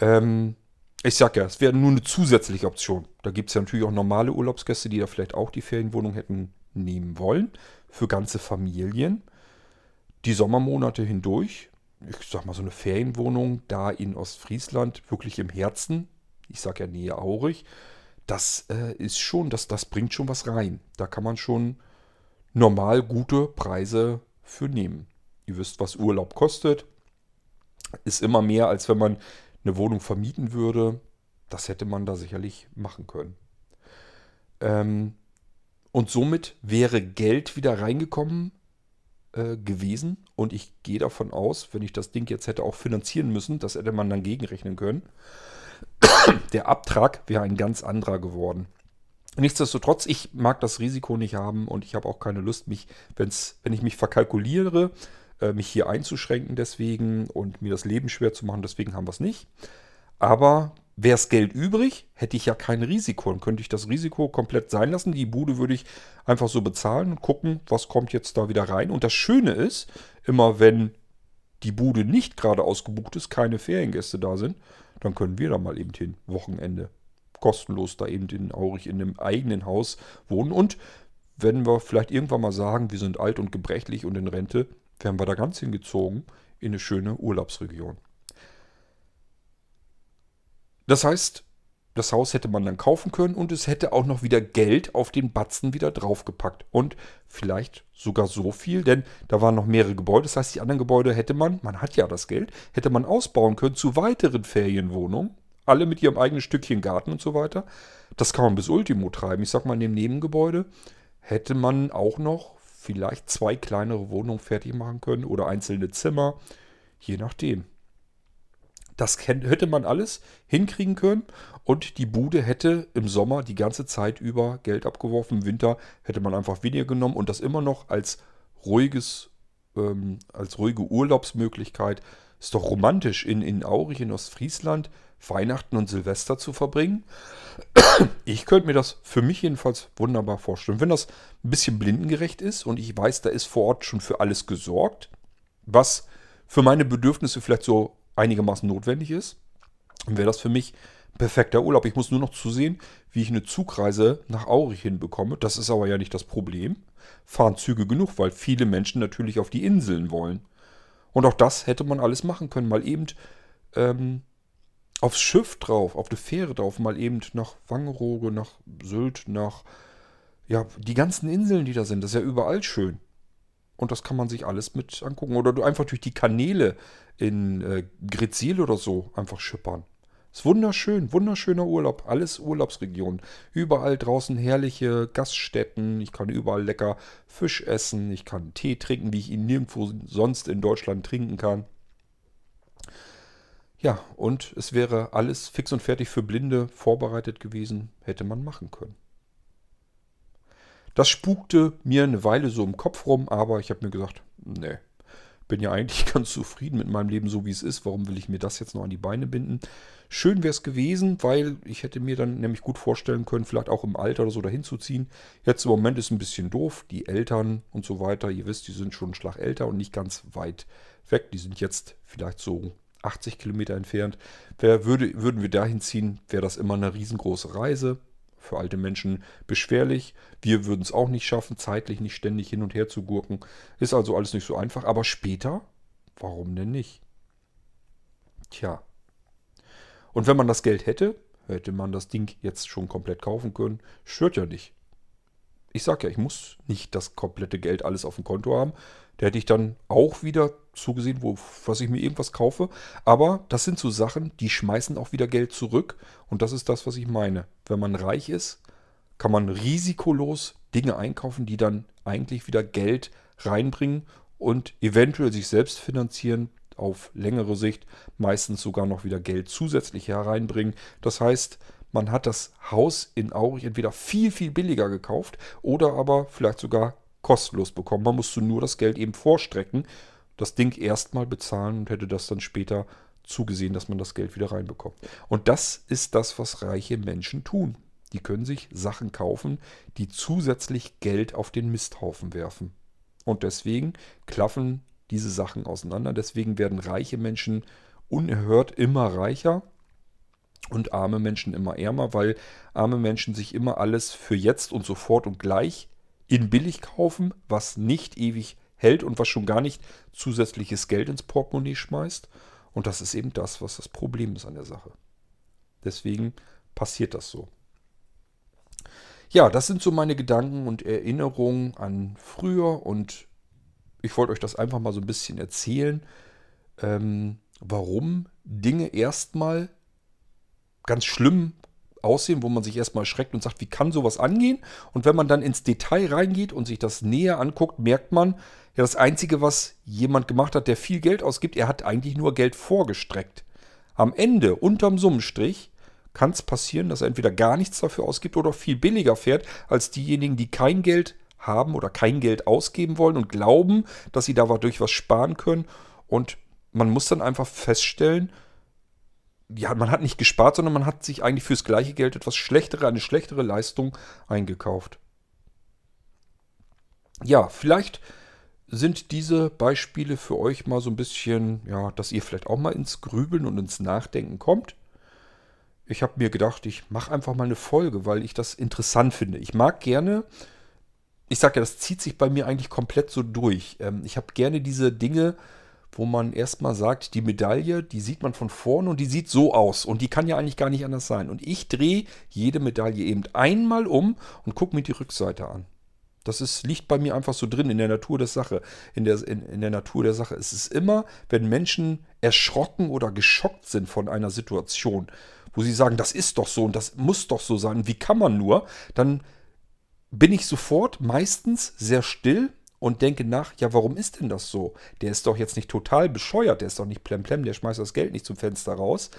Ähm, ich sag ja, es wäre nur eine zusätzliche Option. Da gibt es ja natürlich auch normale Urlaubsgäste, die da vielleicht auch die Ferienwohnung hätten nehmen wollen. Für ganze Familien. Die Sommermonate hindurch. Ich sag mal, so eine Ferienwohnung da in Ostfriesland, wirklich im Herzen. Ich sag ja Nähe Aurich. Das äh, ist schon, das, das bringt schon was rein. Da kann man schon normal gute Preise für nehmen. Ihr wisst, was Urlaub kostet. Ist immer mehr, als wenn man eine Wohnung vermieten würde. Das hätte man da sicherlich machen können. Ähm, und somit wäre Geld wieder reingekommen äh, gewesen. Und ich gehe davon aus, wenn ich das Ding jetzt hätte auch finanzieren müssen, das hätte man dann gegenrechnen können. Der Abtrag wäre ein ganz anderer geworden. Nichtsdestotrotz, ich mag das Risiko nicht haben und ich habe auch keine Lust, mich, wenn's, wenn ich mich verkalkuliere, äh, mich hier einzuschränken deswegen und mir das Leben schwer zu machen. Deswegen haben wir es nicht. Aber wäre es Geld übrig, hätte ich ja kein Risiko. Dann könnte ich das Risiko komplett sein lassen. Die Bude würde ich einfach so bezahlen und gucken, was kommt jetzt da wieder rein. Und das Schöne ist, immer wenn die Bude nicht gerade ausgebucht ist, keine Feriengäste da sind, dann können wir da mal eben hin, Wochenende. Kostenlos da eben in Aurich in einem eigenen Haus wohnen. Und wenn wir vielleicht irgendwann mal sagen, wir sind alt und gebrechlich und in Rente, wären wir da ganz hingezogen in eine schöne Urlaubsregion. Das heißt, das Haus hätte man dann kaufen können und es hätte auch noch wieder Geld auf den Batzen wieder draufgepackt. Und vielleicht sogar so viel, denn da waren noch mehrere Gebäude. Das heißt, die anderen Gebäude hätte man, man hat ja das Geld, hätte man ausbauen können zu weiteren Ferienwohnungen. Alle mit ihrem eigenen Stückchen Garten und so weiter. Das kann man bis Ultimo treiben. Ich sag mal, in dem Nebengebäude hätte man auch noch vielleicht zwei kleinere Wohnungen fertig machen können oder einzelne Zimmer, je nachdem. Das hätte man alles hinkriegen können und die Bude hätte im Sommer die ganze Zeit über Geld abgeworfen. Im Winter hätte man einfach weniger genommen und das immer noch als ruhiges, ähm, als ruhige Urlaubsmöglichkeit. Ist doch romantisch in, in Aurich in Ostfriesland Weihnachten und Silvester zu verbringen. Ich könnte mir das für mich jedenfalls wunderbar vorstellen. Wenn das ein bisschen blindengerecht ist und ich weiß, da ist vor Ort schon für alles gesorgt, was für meine Bedürfnisse vielleicht so einigermaßen notwendig ist, wäre das für mich perfekter Urlaub. Ich muss nur noch zusehen, wie ich eine Zugreise nach Aurich hinbekomme. Das ist aber ja nicht das Problem. Fahren Züge genug, weil viele Menschen natürlich auf die Inseln wollen. Und auch das hätte man alles machen können. Mal eben ähm, aufs Schiff drauf, auf die Fähre drauf, mal eben nach Wangerooge, nach Sylt, nach ja, die ganzen Inseln, die da sind. Das ist ja überall schön. Und das kann man sich alles mit angucken. Oder du einfach durch die Kanäle in äh, Grezil oder so einfach schippern. Ist wunderschön, wunderschöner Urlaub. Alles Urlaubsregionen. Überall draußen herrliche Gaststätten. Ich kann überall lecker Fisch essen. Ich kann Tee trinken, wie ich ihn nirgendwo sonst in Deutschland trinken kann. Ja, und es wäre alles fix und fertig für Blinde vorbereitet gewesen, hätte man machen können. Das spukte mir eine Weile so im Kopf rum, aber ich habe mir gesagt, nee, bin ja eigentlich ganz zufrieden mit meinem Leben, so wie es ist. Warum will ich mir das jetzt noch an die Beine binden? Schön wäre es gewesen, weil ich hätte mir dann nämlich gut vorstellen können, vielleicht auch im Alter oder so dahin zu ziehen. Jetzt im Moment ist ein bisschen doof. Die Eltern und so weiter, ihr wisst, die sind schon einen Schlag älter und nicht ganz weit weg. Die sind jetzt vielleicht so 80 Kilometer entfernt. Wer würde, würden wir dahin ziehen, wäre das immer eine riesengroße Reise. Für alte Menschen beschwerlich. Wir würden es auch nicht schaffen, zeitlich nicht ständig hin und her zu gurken. Ist also alles nicht so einfach. Aber später, warum denn nicht? Tja, und wenn man das Geld hätte, hätte man das Ding jetzt schon komplett kaufen können. Stört ja nicht. Ich sag ja, ich muss nicht das komplette Geld alles auf dem Konto haben. Da hätte ich dann auch wieder zugesehen, wo, was ich mir irgendwas kaufe. Aber das sind so Sachen, die schmeißen auch wieder Geld zurück. Und das ist das, was ich meine. Wenn man reich ist, kann man risikolos Dinge einkaufen, die dann eigentlich wieder Geld reinbringen und eventuell sich selbst finanzieren, auf längere Sicht meistens sogar noch wieder Geld zusätzlich hereinbringen. Das heißt, man hat das Haus in Aurich entweder viel, viel billiger gekauft oder aber vielleicht sogar kostenlos bekommen. Man musste nur das Geld eben vorstrecken, das Ding erstmal bezahlen und hätte das dann später zugesehen, dass man das Geld wieder reinbekommt. Und das ist das, was reiche Menschen tun. Die können sich Sachen kaufen, die zusätzlich Geld auf den Misthaufen werfen. Und deswegen klaffen diese Sachen auseinander. Deswegen werden reiche Menschen unerhört immer reicher und arme Menschen immer ärmer, weil arme Menschen sich immer alles für jetzt und sofort und gleich in billig kaufen, was nicht ewig hält und was schon gar nicht zusätzliches Geld ins Portemonnaie schmeißt. Und das ist eben das, was das Problem ist an der Sache. Deswegen passiert das so. Ja, das sind so meine Gedanken und Erinnerungen an früher und ich wollte euch das einfach mal so ein bisschen erzählen, ähm, warum Dinge erstmal ganz schlimm aussehen, wo man sich erstmal schreckt und sagt, wie kann sowas angehen? Und wenn man dann ins Detail reingeht und sich das näher anguckt, merkt man, ja, das Einzige, was jemand gemacht hat, der viel Geld ausgibt, er hat eigentlich nur Geld vorgestreckt. Am Ende, unterm Summenstrich, kann es passieren, dass er entweder gar nichts dafür ausgibt oder viel billiger fährt als diejenigen, die kein Geld haben oder kein Geld ausgeben wollen und glauben, dass sie dadurch was sparen können. Und man muss dann einfach feststellen, ja, man hat nicht gespart, sondern man hat sich eigentlich fürs gleiche Geld etwas schlechtere, eine schlechtere Leistung eingekauft. Ja, vielleicht sind diese Beispiele für euch mal so ein bisschen, ja, dass ihr vielleicht auch mal ins Grübeln und ins Nachdenken kommt. Ich habe mir gedacht, ich mache einfach mal eine Folge, weil ich das interessant finde. Ich mag gerne ich sage ja, das zieht sich bei mir eigentlich komplett so durch. Ähm, ich habe gerne diese Dinge, wo man erstmal sagt, die Medaille, die sieht man von vorne und die sieht so aus. Und die kann ja eigentlich gar nicht anders sein. Und ich drehe jede Medaille eben einmal um und gucke mir die Rückseite an. Das ist, liegt bei mir einfach so drin in der Natur der Sache. In der, in, in der Natur der Sache. Es ist immer, wenn Menschen erschrocken oder geschockt sind von einer Situation, wo sie sagen, das ist doch so und das muss doch so sein, wie kann man nur, dann bin ich sofort meistens sehr still und denke nach, ja, warum ist denn das so? Der ist doch jetzt nicht total bescheuert, der ist doch nicht plemplem, der schmeißt das Geld nicht zum Fenster raus.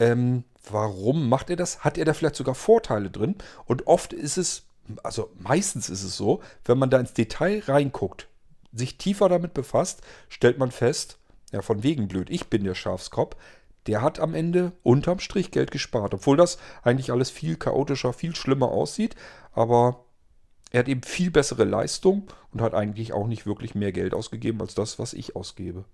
Ähm, warum macht er das? Hat er da vielleicht sogar Vorteile drin? Und oft ist es, also meistens ist es so, wenn man da ins Detail reinguckt, sich tiefer damit befasst, stellt man fest, ja, von wegen blöd, ich bin der Schafskopf, der hat am Ende unterm Strich Geld gespart. Obwohl das eigentlich alles viel chaotischer, viel schlimmer aussieht. Aber er hat eben viel bessere Leistung und hat eigentlich auch nicht wirklich mehr Geld ausgegeben als das, was ich ausgebe.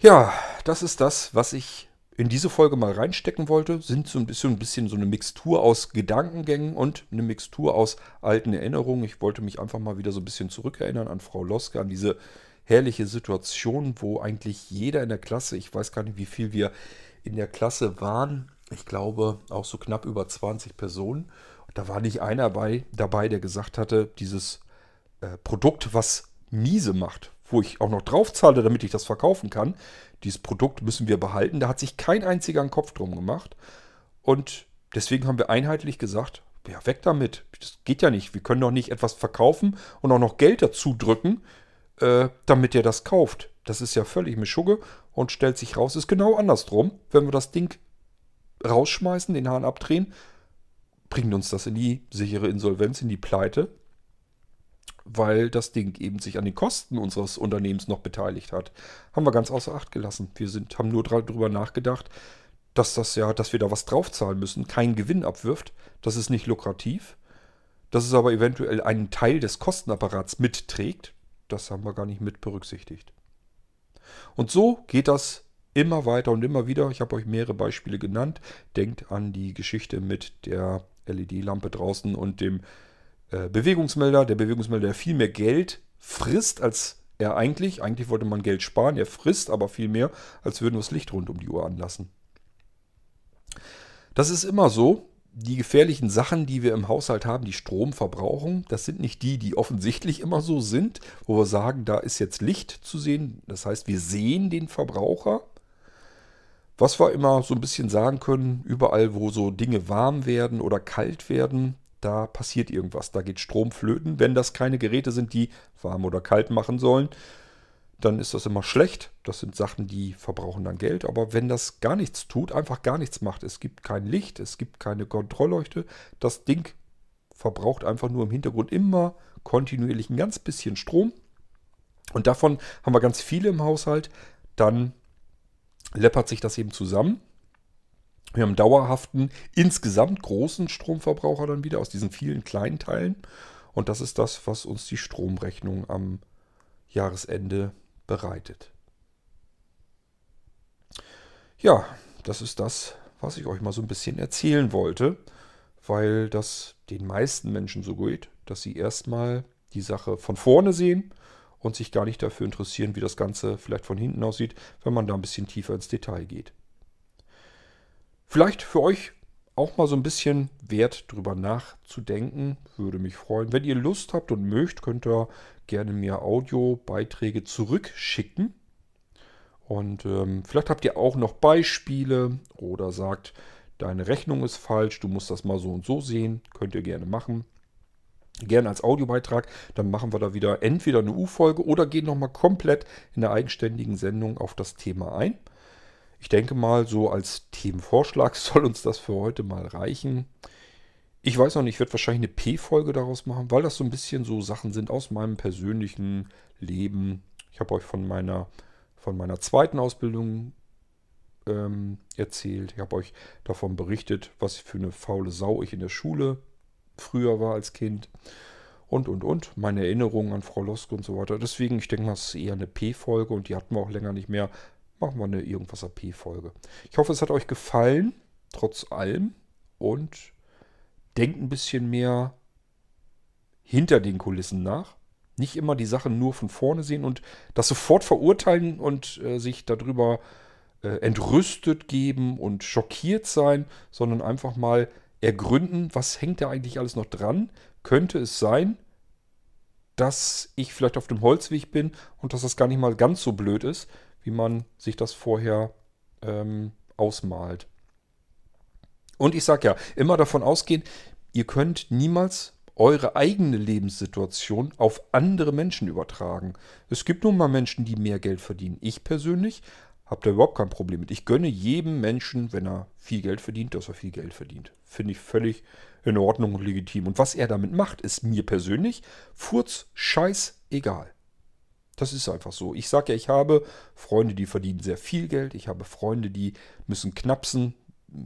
Ja, das ist das, was ich in diese Folge mal reinstecken wollte. Sind so ein bisschen, ein bisschen so eine Mixtur aus Gedankengängen und eine Mixtur aus alten Erinnerungen. Ich wollte mich einfach mal wieder so ein bisschen zurückerinnern an Frau Loske, an diese herrliche Situation, wo eigentlich jeder in der Klasse, ich weiß gar nicht, wie viel wir in der Klasse waren, ich glaube auch so knapp über 20 Personen. Da war nicht einer dabei, dabei der gesagt hatte, dieses äh, Produkt, was miese macht, wo ich auch noch drauf zahle, damit ich das verkaufen kann, dieses Produkt müssen wir behalten. Da hat sich kein einziger einen Kopf drum gemacht. Und deswegen haben wir einheitlich gesagt, ja, weg damit. Das geht ja nicht. Wir können doch nicht etwas verkaufen und auch noch Geld dazu drücken, äh, damit er das kauft. Das ist ja völlig Mischugge und stellt sich raus, ist genau andersrum. Wenn wir das Ding rausschmeißen, den Hahn abdrehen, bringt uns das in die sichere Insolvenz, in die Pleite. weil das Ding eben sich an den Kosten unseres Unternehmens noch beteiligt hat. Haben wir ganz außer Acht gelassen. Wir sind, haben nur darüber nachgedacht, dass das ja, dass wir da was draufzahlen müssen, keinen Gewinn abwirft. Das ist nicht lukrativ. Dass es aber eventuell einen Teil des Kostenapparats mitträgt, das haben wir gar nicht mit berücksichtigt. Und so geht das immer weiter und immer wieder. Ich habe euch mehrere Beispiele genannt. Denkt an die Geschichte mit der LED-Lampe draußen und dem äh, Bewegungsmelder. Der Bewegungsmelder, der viel mehr Geld frisst, als er eigentlich. Eigentlich wollte man Geld sparen. Er frisst aber viel mehr, als würden wir das Licht rund um die Uhr anlassen. Das ist immer so. Die gefährlichen Sachen, die wir im Haushalt haben, die Strom verbrauchen, das sind nicht die, die offensichtlich immer so sind, wo wir sagen, da ist jetzt Licht zu sehen. Das heißt, wir sehen den Verbraucher. Was wir immer so ein bisschen sagen können, überall, wo so Dinge warm werden oder kalt werden, da passiert irgendwas. Da geht Strom flöten. Wenn das keine Geräte sind, die warm oder kalt machen sollen, dann ist das immer schlecht. Das sind Sachen, die verbrauchen dann Geld. Aber wenn das gar nichts tut, einfach gar nichts macht, es gibt kein Licht, es gibt keine Kontrollleuchte, das Ding verbraucht einfach nur im Hintergrund immer kontinuierlich ein ganz bisschen Strom. Und davon haben wir ganz viele im Haushalt. Dann läppert sich das eben zusammen. Wir haben dauerhaften, insgesamt großen Stromverbraucher dann wieder aus diesen vielen kleinen Teilen. Und das ist das, was uns die Stromrechnung am Jahresende bereitet. Ja, das ist das, was ich euch mal so ein bisschen erzählen wollte, weil das den meisten Menschen so geht, dass sie erstmal die Sache von vorne sehen und sich gar nicht dafür interessieren, wie das Ganze vielleicht von hinten aussieht, wenn man da ein bisschen tiefer ins Detail geht. Vielleicht für euch auch mal so ein bisschen wert drüber nachzudenken. Würde mich freuen. Wenn ihr Lust habt und mögt, könnt ihr gerne mir Audiobeiträge zurückschicken. Und ähm, vielleicht habt ihr auch noch Beispiele oder sagt, deine Rechnung ist falsch, du musst das mal so und so sehen. Könnt ihr gerne machen. Gerne als Audiobeitrag. Dann machen wir da wieder entweder eine U-Folge oder gehen nochmal komplett in der eigenständigen Sendung auf das Thema ein. Ich denke mal, so als Themenvorschlag soll uns das für heute mal reichen. Ich weiß noch nicht, ich werde wahrscheinlich eine P-Folge daraus machen, weil das so ein bisschen so Sachen sind aus meinem persönlichen Leben. Ich habe euch von meiner, von meiner zweiten Ausbildung ähm, erzählt. Ich habe euch davon berichtet, was für eine faule Sau ich in der Schule früher war als Kind. Und, und, und. Meine Erinnerungen an Frau Loske und so weiter. Deswegen, ich denke mal, es ist eher eine P-Folge und die hatten wir auch länger nicht mehr machen wir eine irgendwas AP-Folge. Ich hoffe, es hat euch gefallen, trotz allem. Und denkt ein bisschen mehr hinter den Kulissen nach. Nicht immer die Sachen nur von vorne sehen und das sofort verurteilen und äh, sich darüber äh, entrüstet geben und schockiert sein, sondern einfach mal ergründen, was hängt da eigentlich alles noch dran? Könnte es sein, dass ich vielleicht auf dem Holzweg bin und dass das gar nicht mal ganz so blöd ist, wie man sich das vorher ähm, ausmalt. Und ich sage ja, immer davon ausgehen, ihr könnt niemals eure eigene Lebenssituation auf andere Menschen übertragen. Es gibt nun mal Menschen, die mehr Geld verdienen. Ich persönlich habe da überhaupt kein Problem mit. Ich gönne jedem Menschen, wenn er viel Geld verdient, dass er viel Geld verdient. Finde ich völlig in Ordnung und legitim. Und was er damit macht, ist mir persönlich furz scheiß egal. Das ist einfach so. Ich sage ja, ich habe Freunde, die verdienen sehr viel Geld. Ich habe Freunde, die müssen knapsen,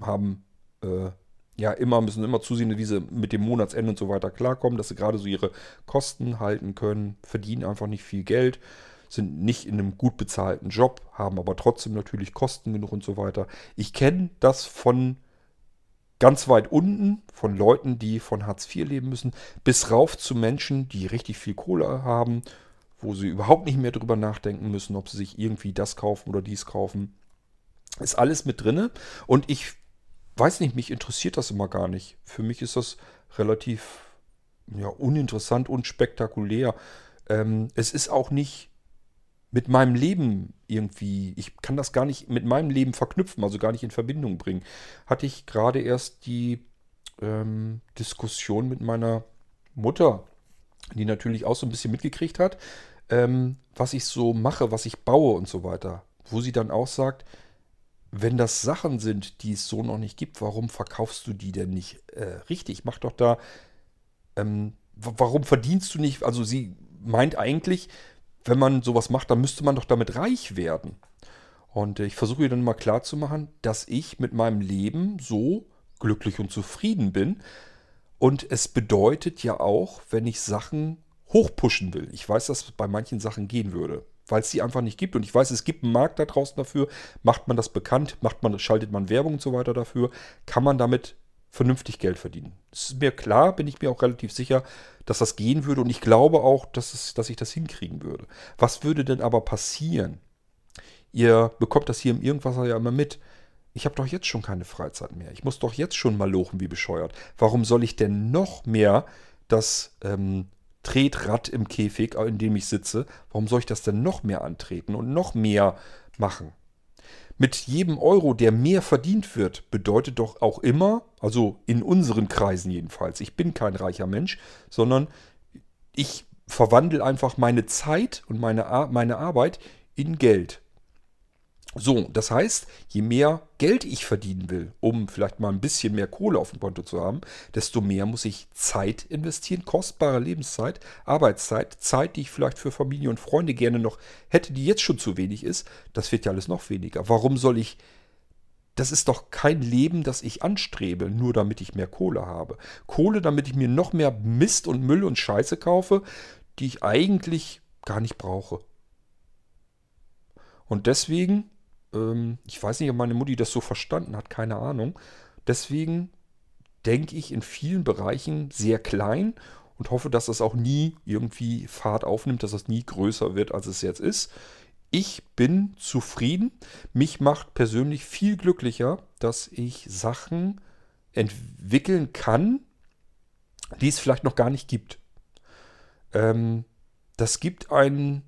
haben äh, ja immer, müssen immer zusehen, wie sie mit dem Monatsende und so weiter klarkommen, dass sie gerade so ihre Kosten halten können, verdienen einfach nicht viel Geld, sind nicht in einem gut bezahlten Job, haben aber trotzdem natürlich Kosten genug und so weiter. Ich kenne das von ganz weit unten, von Leuten, die von Hartz IV leben müssen, bis rauf zu Menschen, die richtig viel Kohle haben wo sie überhaupt nicht mehr drüber nachdenken müssen, ob sie sich irgendwie das kaufen oder dies kaufen. Ist alles mit drinne und ich weiß nicht, mich interessiert das immer gar nicht. Für mich ist das relativ ja, uninteressant, unspektakulär. Ähm, es ist auch nicht mit meinem Leben irgendwie, ich kann das gar nicht mit meinem Leben verknüpfen, also gar nicht in Verbindung bringen. Hatte ich gerade erst die ähm, Diskussion mit meiner Mutter die natürlich auch so ein bisschen mitgekriegt hat, ähm, was ich so mache, was ich baue und so weiter. Wo sie dann auch sagt, wenn das Sachen sind, die es so noch nicht gibt, warum verkaufst du die denn nicht äh, richtig? Mach doch da ähm, warum verdienst du nicht? Also sie meint eigentlich, wenn man sowas macht, dann müsste man doch damit reich werden. Und ich versuche ihr dann mal klarzumachen, dass ich mit meinem Leben so glücklich und zufrieden bin. Und es bedeutet ja auch, wenn ich Sachen hochpushen will. Ich weiß, dass es bei manchen Sachen gehen würde, weil es die einfach nicht gibt. Und ich weiß, es gibt einen Markt da draußen dafür. Macht man das bekannt, macht man, schaltet man Werbung und so weiter dafür, kann man damit vernünftig Geld verdienen. Es ist mir klar, bin ich mir auch relativ sicher, dass das gehen würde. Und ich glaube auch, dass, es, dass ich das hinkriegen würde. Was würde denn aber passieren? Ihr bekommt das hier im Irgendwasser ja immer mit. Ich habe doch jetzt schon keine Freizeit mehr. Ich muss doch jetzt schon mal lochen wie bescheuert. Warum soll ich denn noch mehr das ähm, Tretrad im Käfig, in dem ich sitze, warum soll ich das denn noch mehr antreten und noch mehr machen? Mit jedem Euro, der mehr verdient wird, bedeutet doch auch immer, also in unseren Kreisen jedenfalls, ich bin kein reicher Mensch, sondern ich verwandle einfach meine Zeit und meine, meine Arbeit in Geld. So, das heißt, je mehr Geld ich verdienen will, um vielleicht mal ein bisschen mehr Kohle auf dem Konto zu haben, desto mehr muss ich Zeit investieren, kostbare Lebenszeit, Arbeitszeit, Zeit, die ich vielleicht für Familie und Freunde gerne noch hätte, die jetzt schon zu wenig ist. Das wird ja alles noch weniger. Warum soll ich das ist doch kein Leben, das ich anstrebe, nur damit ich mehr Kohle habe. Kohle, damit ich mir noch mehr Mist und Müll und Scheiße kaufe, die ich eigentlich gar nicht brauche. Und deswegen ähm, ich weiß nicht, ob meine Mutti das so verstanden hat, keine Ahnung. Deswegen denke ich in vielen Bereichen sehr klein und hoffe, dass das auch nie irgendwie Fahrt aufnimmt, dass das nie größer wird, als es jetzt ist. Ich bin zufrieden. Mich macht persönlich viel glücklicher, dass ich Sachen entwickeln kann, die es vielleicht noch gar nicht gibt. Ähm, das gibt einen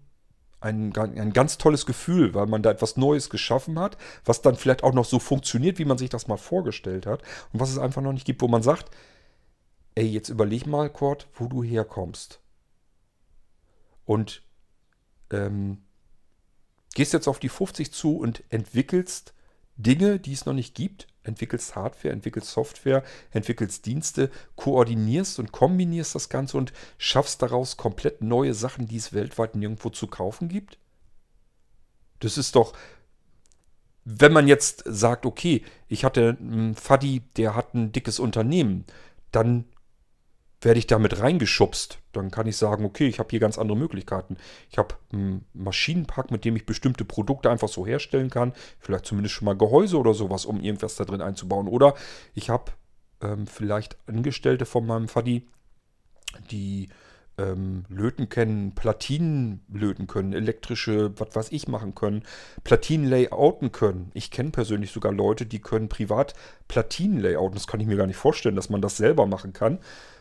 ein, ein ganz tolles Gefühl, weil man da etwas Neues geschaffen hat, was dann vielleicht auch noch so funktioniert, wie man sich das mal vorgestellt hat und was es einfach noch nicht gibt, wo man sagt, ey, jetzt überleg mal, Kurt, wo du herkommst. Und ähm, gehst jetzt auf die 50 zu und entwickelst Dinge, die es noch nicht gibt, entwickelst Hardware, entwickelst Software, entwickelst Dienste, koordinierst und kombinierst das Ganze und schaffst daraus komplett neue Sachen, die es weltweit nirgendwo zu kaufen gibt? Das ist doch, wenn man jetzt sagt, okay, ich hatte einen Faddy, der hat ein dickes Unternehmen, dann werde ich damit reingeschubst. Dann kann ich sagen, okay, ich habe hier ganz andere Möglichkeiten. Ich habe einen Maschinenpark, mit dem ich bestimmte Produkte einfach so herstellen kann. Vielleicht zumindest schon mal Gehäuse oder sowas, um irgendwas da drin einzubauen. Oder ich habe ähm, vielleicht Angestellte von meinem Faddy, die ähm, löten können, Platinen löten können, elektrische, was weiß ich, machen können, Platinen layouten können. Ich kenne persönlich sogar Leute, die können privat Platinen layouten. Das kann ich mir gar nicht vorstellen, dass man das selber machen kann.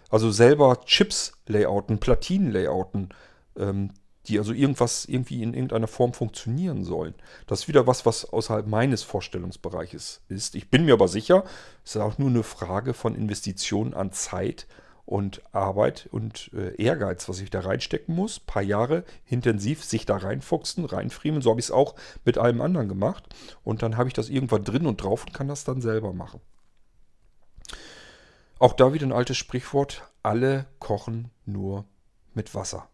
Also selber Chips layouten, Platinen layouten, ähm, die also irgendwas irgendwie in irgendeiner Form funktionieren sollen. Das ist wieder was, was außerhalb meines Vorstellungsbereiches ist. Ich bin mir aber sicher, es ist auch nur eine Frage von Investitionen an Zeit und Arbeit und äh, Ehrgeiz, was ich da reinstecken muss. Ein paar Jahre intensiv sich da reinfuchsen, reinfriemeln. So habe ich es auch mit allem anderen gemacht. Und dann habe ich das irgendwann drin und drauf und kann das dann selber machen. Auch da wieder ein altes Sprichwort, alle kochen nur mit Wasser.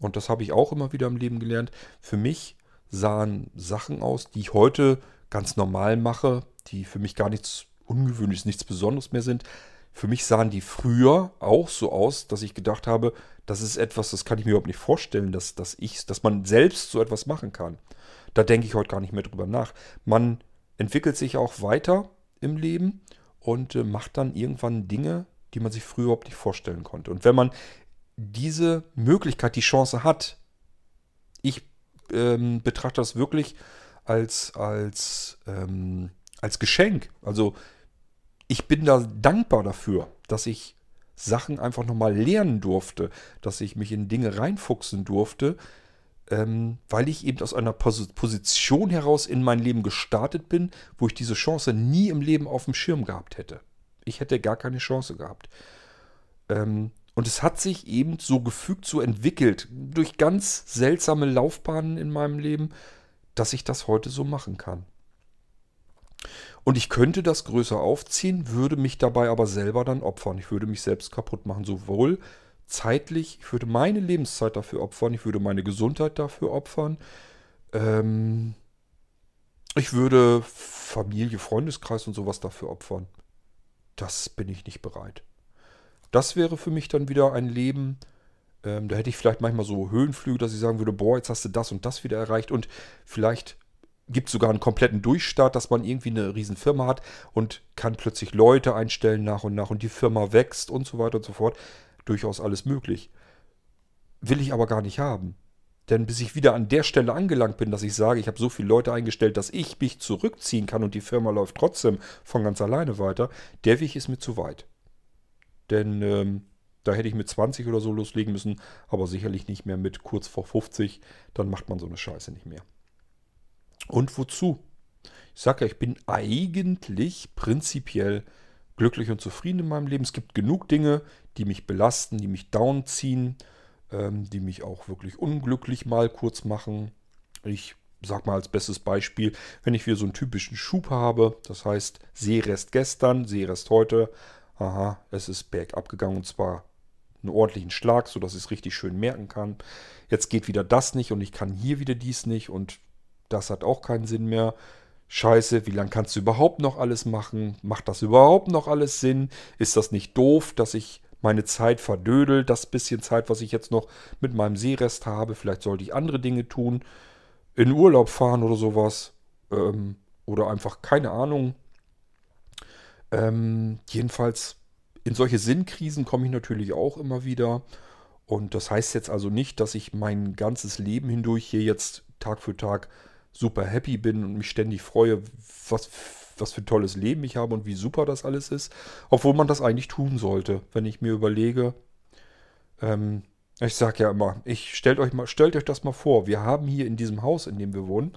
Und das habe ich auch immer wieder im Leben gelernt. Für mich sahen Sachen aus, die ich heute ganz normal mache, die für mich gar nichts Ungewöhnliches, nichts Besonderes mehr sind. Für mich sahen die früher auch so aus, dass ich gedacht habe, das ist etwas, das kann ich mir überhaupt nicht vorstellen, dass, dass, ich, dass man selbst so etwas machen kann. Da denke ich heute gar nicht mehr drüber nach. Man entwickelt sich auch weiter im Leben und äh, macht dann irgendwann Dinge, die man sich früher überhaupt nicht vorstellen konnte. Und wenn man diese Möglichkeit, die Chance hat, ich ähm, betrachte das wirklich als, als, ähm, als Geschenk. Also ich bin da dankbar dafür, dass ich Sachen einfach nochmal lernen durfte, dass ich mich in Dinge reinfuchsen durfte, ähm, weil ich eben aus einer Pos Position heraus in mein Leben gestartet bin, wo ich diese Chance nie im Leben auf dem Schirm gehabt hätte. Ich hätte gar keine Chance gehabt. Ähm, und es hat sich eben so gefügt, so entwickelt, durch ganz seltsame Laufbahnen in meinem Leben, dass ich das heute so machen kann. Und ich könnte das größer aufziehen, würde mich dabei aber selber dann opfern. Ich würde mich selbst kaputt machen, sowohl zeitlich, ich würde meine Lebenszeit dafür opfern, ich würde meine Gesundheit dafür opfern. Ähm, ich würde Familie, Freundeskreis und sowas dafür opfern. Das bin ich nicht bereit. Das wäre für mich dann wieder ein Leben, ähm, da hätte ich vielleicht manchmal so Höhenflüge, dass ich sagen würde, boah, jetzt hast du das und das wieder erreicht und vielleicht gibt es sogar einen kompletten Durchstart, dass man irgendwie eine riesen Firma hat und kann plötzlich Leute einstellen nach und nach und die Firma wächst und so weiter und so fort. Durchaus alles möglich. Will ich aber gar nicht haben. Denn bis ich wieder an der Stelle angelangt bin, dass ich sage, ich habe so viele Leute eingestellt, dass ich mich zurückziehen kann und die Firma läuft trotzdem von ganz alleine weiter, der Weg ist mir zu weit. Denn ähm, da hätte ich mit 20 oder so loslegen müssen, aber sicherlich nicht mehr mit kurz vor 50. Dann macht man so eine Scheiße nicht mehr. Und wozu? Ich sage ja, ich bin eigentlich prinzipiell glücklich und zufrieden in meinem Leben. Es gibt genug Dinge, die mich belasten, die mich downziehen, ähm, die mich auch wirklich unglücklich mal kurz machen. Ich sag mal als bestes Beispiel, wenn ich wieder so einen typischen Schub habe, das heißt Seerest gestern, Seerest heute, aha, es ist bergab gegangen und zwar einen ordentlichen Schlag, sodass ich es richtig schön merken kann. Jetzt geht wieder das nicht und ich kann hier wieder dies nicht und das hat auch keinen Sinn mehr. Scheiße, wie lange kannst du überhaupt noch alles machen? Macht das überhaupt noch alles Sinn? Ist das nicht doof, dass ich meine Zeit verdödel, das bisschen Zeit, was ich jetzt noch mit meinem Seerest habe? Vielleicht sollte ich andere Dinge tun, in Urlaub fahren oder sowas. Ähm, oder einfach keine Ahnung. Ähm, jedenfalls in solche Sinnkrisen komme ich natürlich auch immer wieder. Und das heißt jetzt also nicht, dass ich mein ganzes Leben hindurch hier jetzt Tag für Tag super happy bin und mich ständig freue, was, was für ein tolles Leben ich habe und wie super das alles ist. Obwohl man das eigentlich tun sollte, wenn ich mir überlege. Ähm, ich sage ja immer, ich stellt euch mal, stellt euch das mal vor. Wir haben hier in diesem Haus, in dem wir wohnen,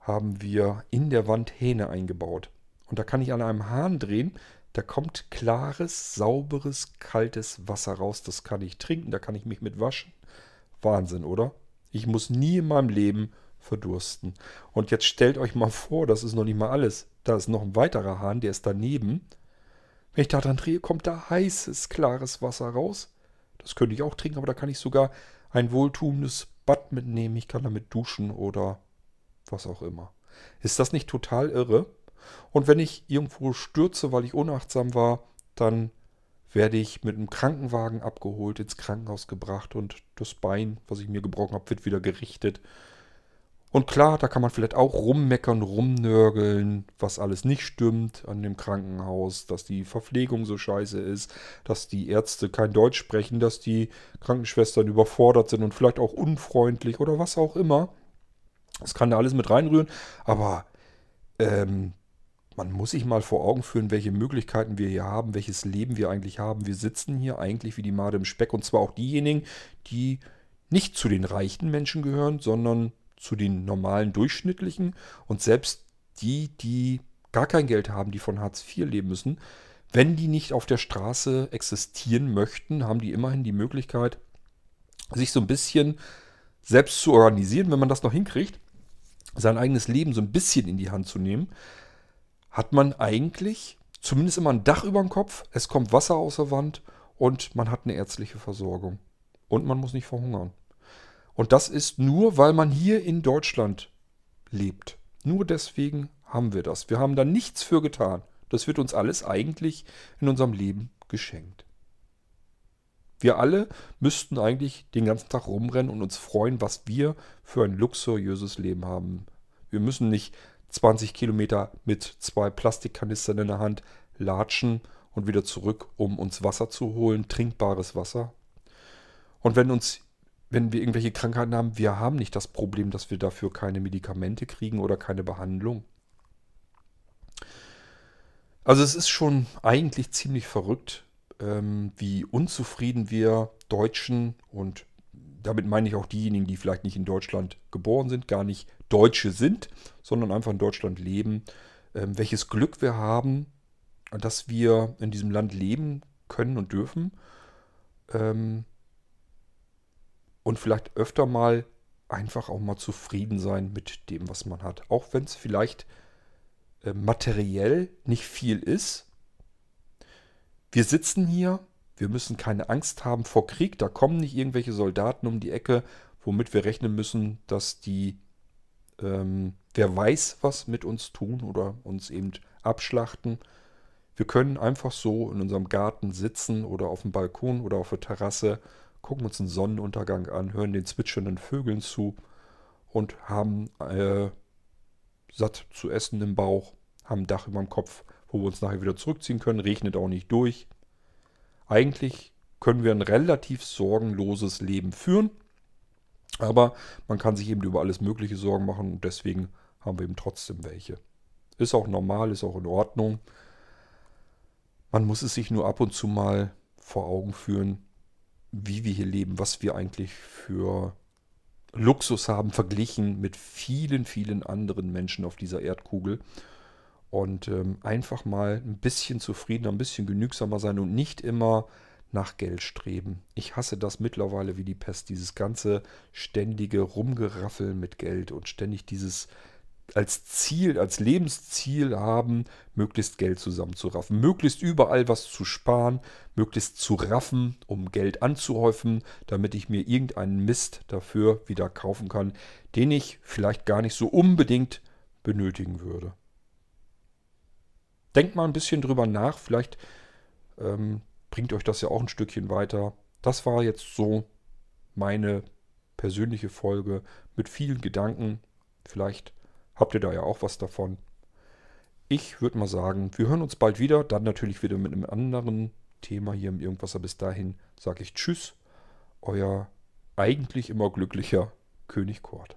haben wir in der Wand Hähne eingebaut. Und da kann ich an einem Hahn drehen. Da kommt klares, sauberes, kaltes Wasser raus. Das kann ich trinken, da kann ich mich mit waschen. Wahnsinn, oder? Ich muss nie in meinem Leben verdursten. Und jetzt stellt euch mal vor, das ist noch nicht mal alles. Da ist noch ein weiterer Hahn, der ist daneben. Wenn ich da dran drehe, kommt da heißes, klares Wasser raus. Das könnte ich auch trinken, aber da kann ich sogar ein wohltuendes Bad mitnehmen. Ich kann damit duschen oder was auch immer. Ist das nicht total irre? Und wenn ich irgendwo stürze, weil ich unachtsam war, dann werde ich mit einem Krankenwagen abgeholt, ins Krankenhaus gebracht und das Bein, was ich mir gebrochen habe, wird wieder gerichtet. Und klar, da kann man vielleicht auch rummeckern, rumnörgeln, was alles nicht stimmt an dem Krankenhaus, dass die Verpflegung so scheiße ist, dass die Ärzte kein Deutsch sprechen, dass die Krankenschwestern überfordert sind und vielleicht auch unfreundlich oder was auch immer. Das kann da alles mit reinrühren, aber ähm, man muss sich mal vor Augen führen, welche Möglichkeiten wir hier haben, welches Leben wir eigentlich haben. Wir sitzen hier eigentlich wie die Made im Speck und zwar auch diejenigen, die nicht zu den reichen Menschen gehören, sondern zu den normalen durchschnittlichen und selbst die, die gar kein Geld haben, die von Hartz IV leben müssen, wenn die nicht auf der Straße existieren möchten, haben die immerhin die Möglichkeit, sich so ein bisschen selbst zu organisieren, wenn man das noch hinkriegt, sein eigenes Leben so ein bisschen in die Hand zu nehmen, hat man eigentlich zumindest immer ein Dach über dem Kopf, es kommt Wasser aus der Wand und man hat eine ärztliche Versorgung. Und man muss nicht verhungern. Und das ist nur, weil man hier in Deutschland lebt. Nur deswegen haben wir das. Wir haben da nichts für getan. Das wird uns alles eigentlich in unserem Leben geschenkt. Wir alle müssten eigentlich den ganzen Tag rumrennen und uns freuen, was wir für ein luxuriöses Leben haben. Wir müssen nicht 20 Kilometer mit zwei Plastikkanistern in der Hand latschen und wieder zurück, um uns Wasser zu holen, trinkbares Wasser. Und wenn uns wenn wir irgendwelche Krankheiten haben, wir haben nicht das Problem, dass wir dafür keine Medikamente kriegen oder keine Behandlung. Also es ist schon eigentlich ziemlich verrückt, ähm, wie unzufrieden wir Deutschen und damit meine ich auch diejenigen, die vielleicht nicht in Deutschland geboren sind, gar nicht Deutsche sind, sondern einfach in Deutschland leben, ähm, welches Glück wir haben, dass wir in diesem Land leben können und dürfen. Ähm, und vielleicht öfter mal einfach auch mal zufrieden sein mit dem, was man hat. Auch wenn es vielleicht äh, materiell nicht viel ist. Wir sitzen hier, Wir müssen keine Angst haben vor Krieg. Da kommen nicht irgendwelche Soldaten um die Ecke, womit wir rechnen müssen, dass die, ähm, wer weiß, was mit uns tun oder uns eben abschlachten. Wir können einfach so in unserem Garten sitzen oder auf dem Balkon oder auf der Terrasse, gucken uns einen Sonnenuntergang an, hören den zwitschernden Vögeln zu und haben äh, satt zu essen im Bauch, haben ein Dach über dem Kopf, wo wir uns nachher wieder zurückziehen können, regnet auch nicht durch. Eigentlich können wir ein relativ sorgenloses Leben führen, aber man kann sich eben über alles Mögliche Sorgen machen und deswegen haben wir eben trotzdem welche. Ist auch normal, ist auch in Ordnung. Man muss es sich nur ab und zu mal vor Augen führen, wie wir hier leben, was wir eigentlich für Luxus haben verglichen mit vielen, vielen anderen Menschen auf dieser Erdkugel. Und ähm, einfach mal ein bisschen zufriedener, ein bisschen genügsamer sein und nicht immer nach Geld streben. Ich hasse das mittlerweile wie die Pest, dieses ganze ständige Rumgeraffeln mit Geld und ständig dieses als Ziel, als Lebensziel haben, möglichst Geld zusammenzuraffen, möglichst überall was zu sparen, möglichst zu raffen, um Geld anzuhäufen, damit ich mir irgendeinen Mist dafür wieder kaufen kann, den ich vielleicht gar nicht so unbedingt benötigen würde. Denkt mal ein bisschen drüber nach, vielleicht ähm, bringt euch das ja auch ein Stückchen weiter. Das war jetzt so meine persönliche Folge mit vielen Gedanken. Vielleicht habt ihr da ja auch was davon. Ich würde mal sagen, wir hören uns bald wieder. Dann natürlich wieder mit einem anderen Thema hier im Irgendwasser. Bis dahin sage ich Tschüss. Euer eigentlich immer glücklicher König Kort.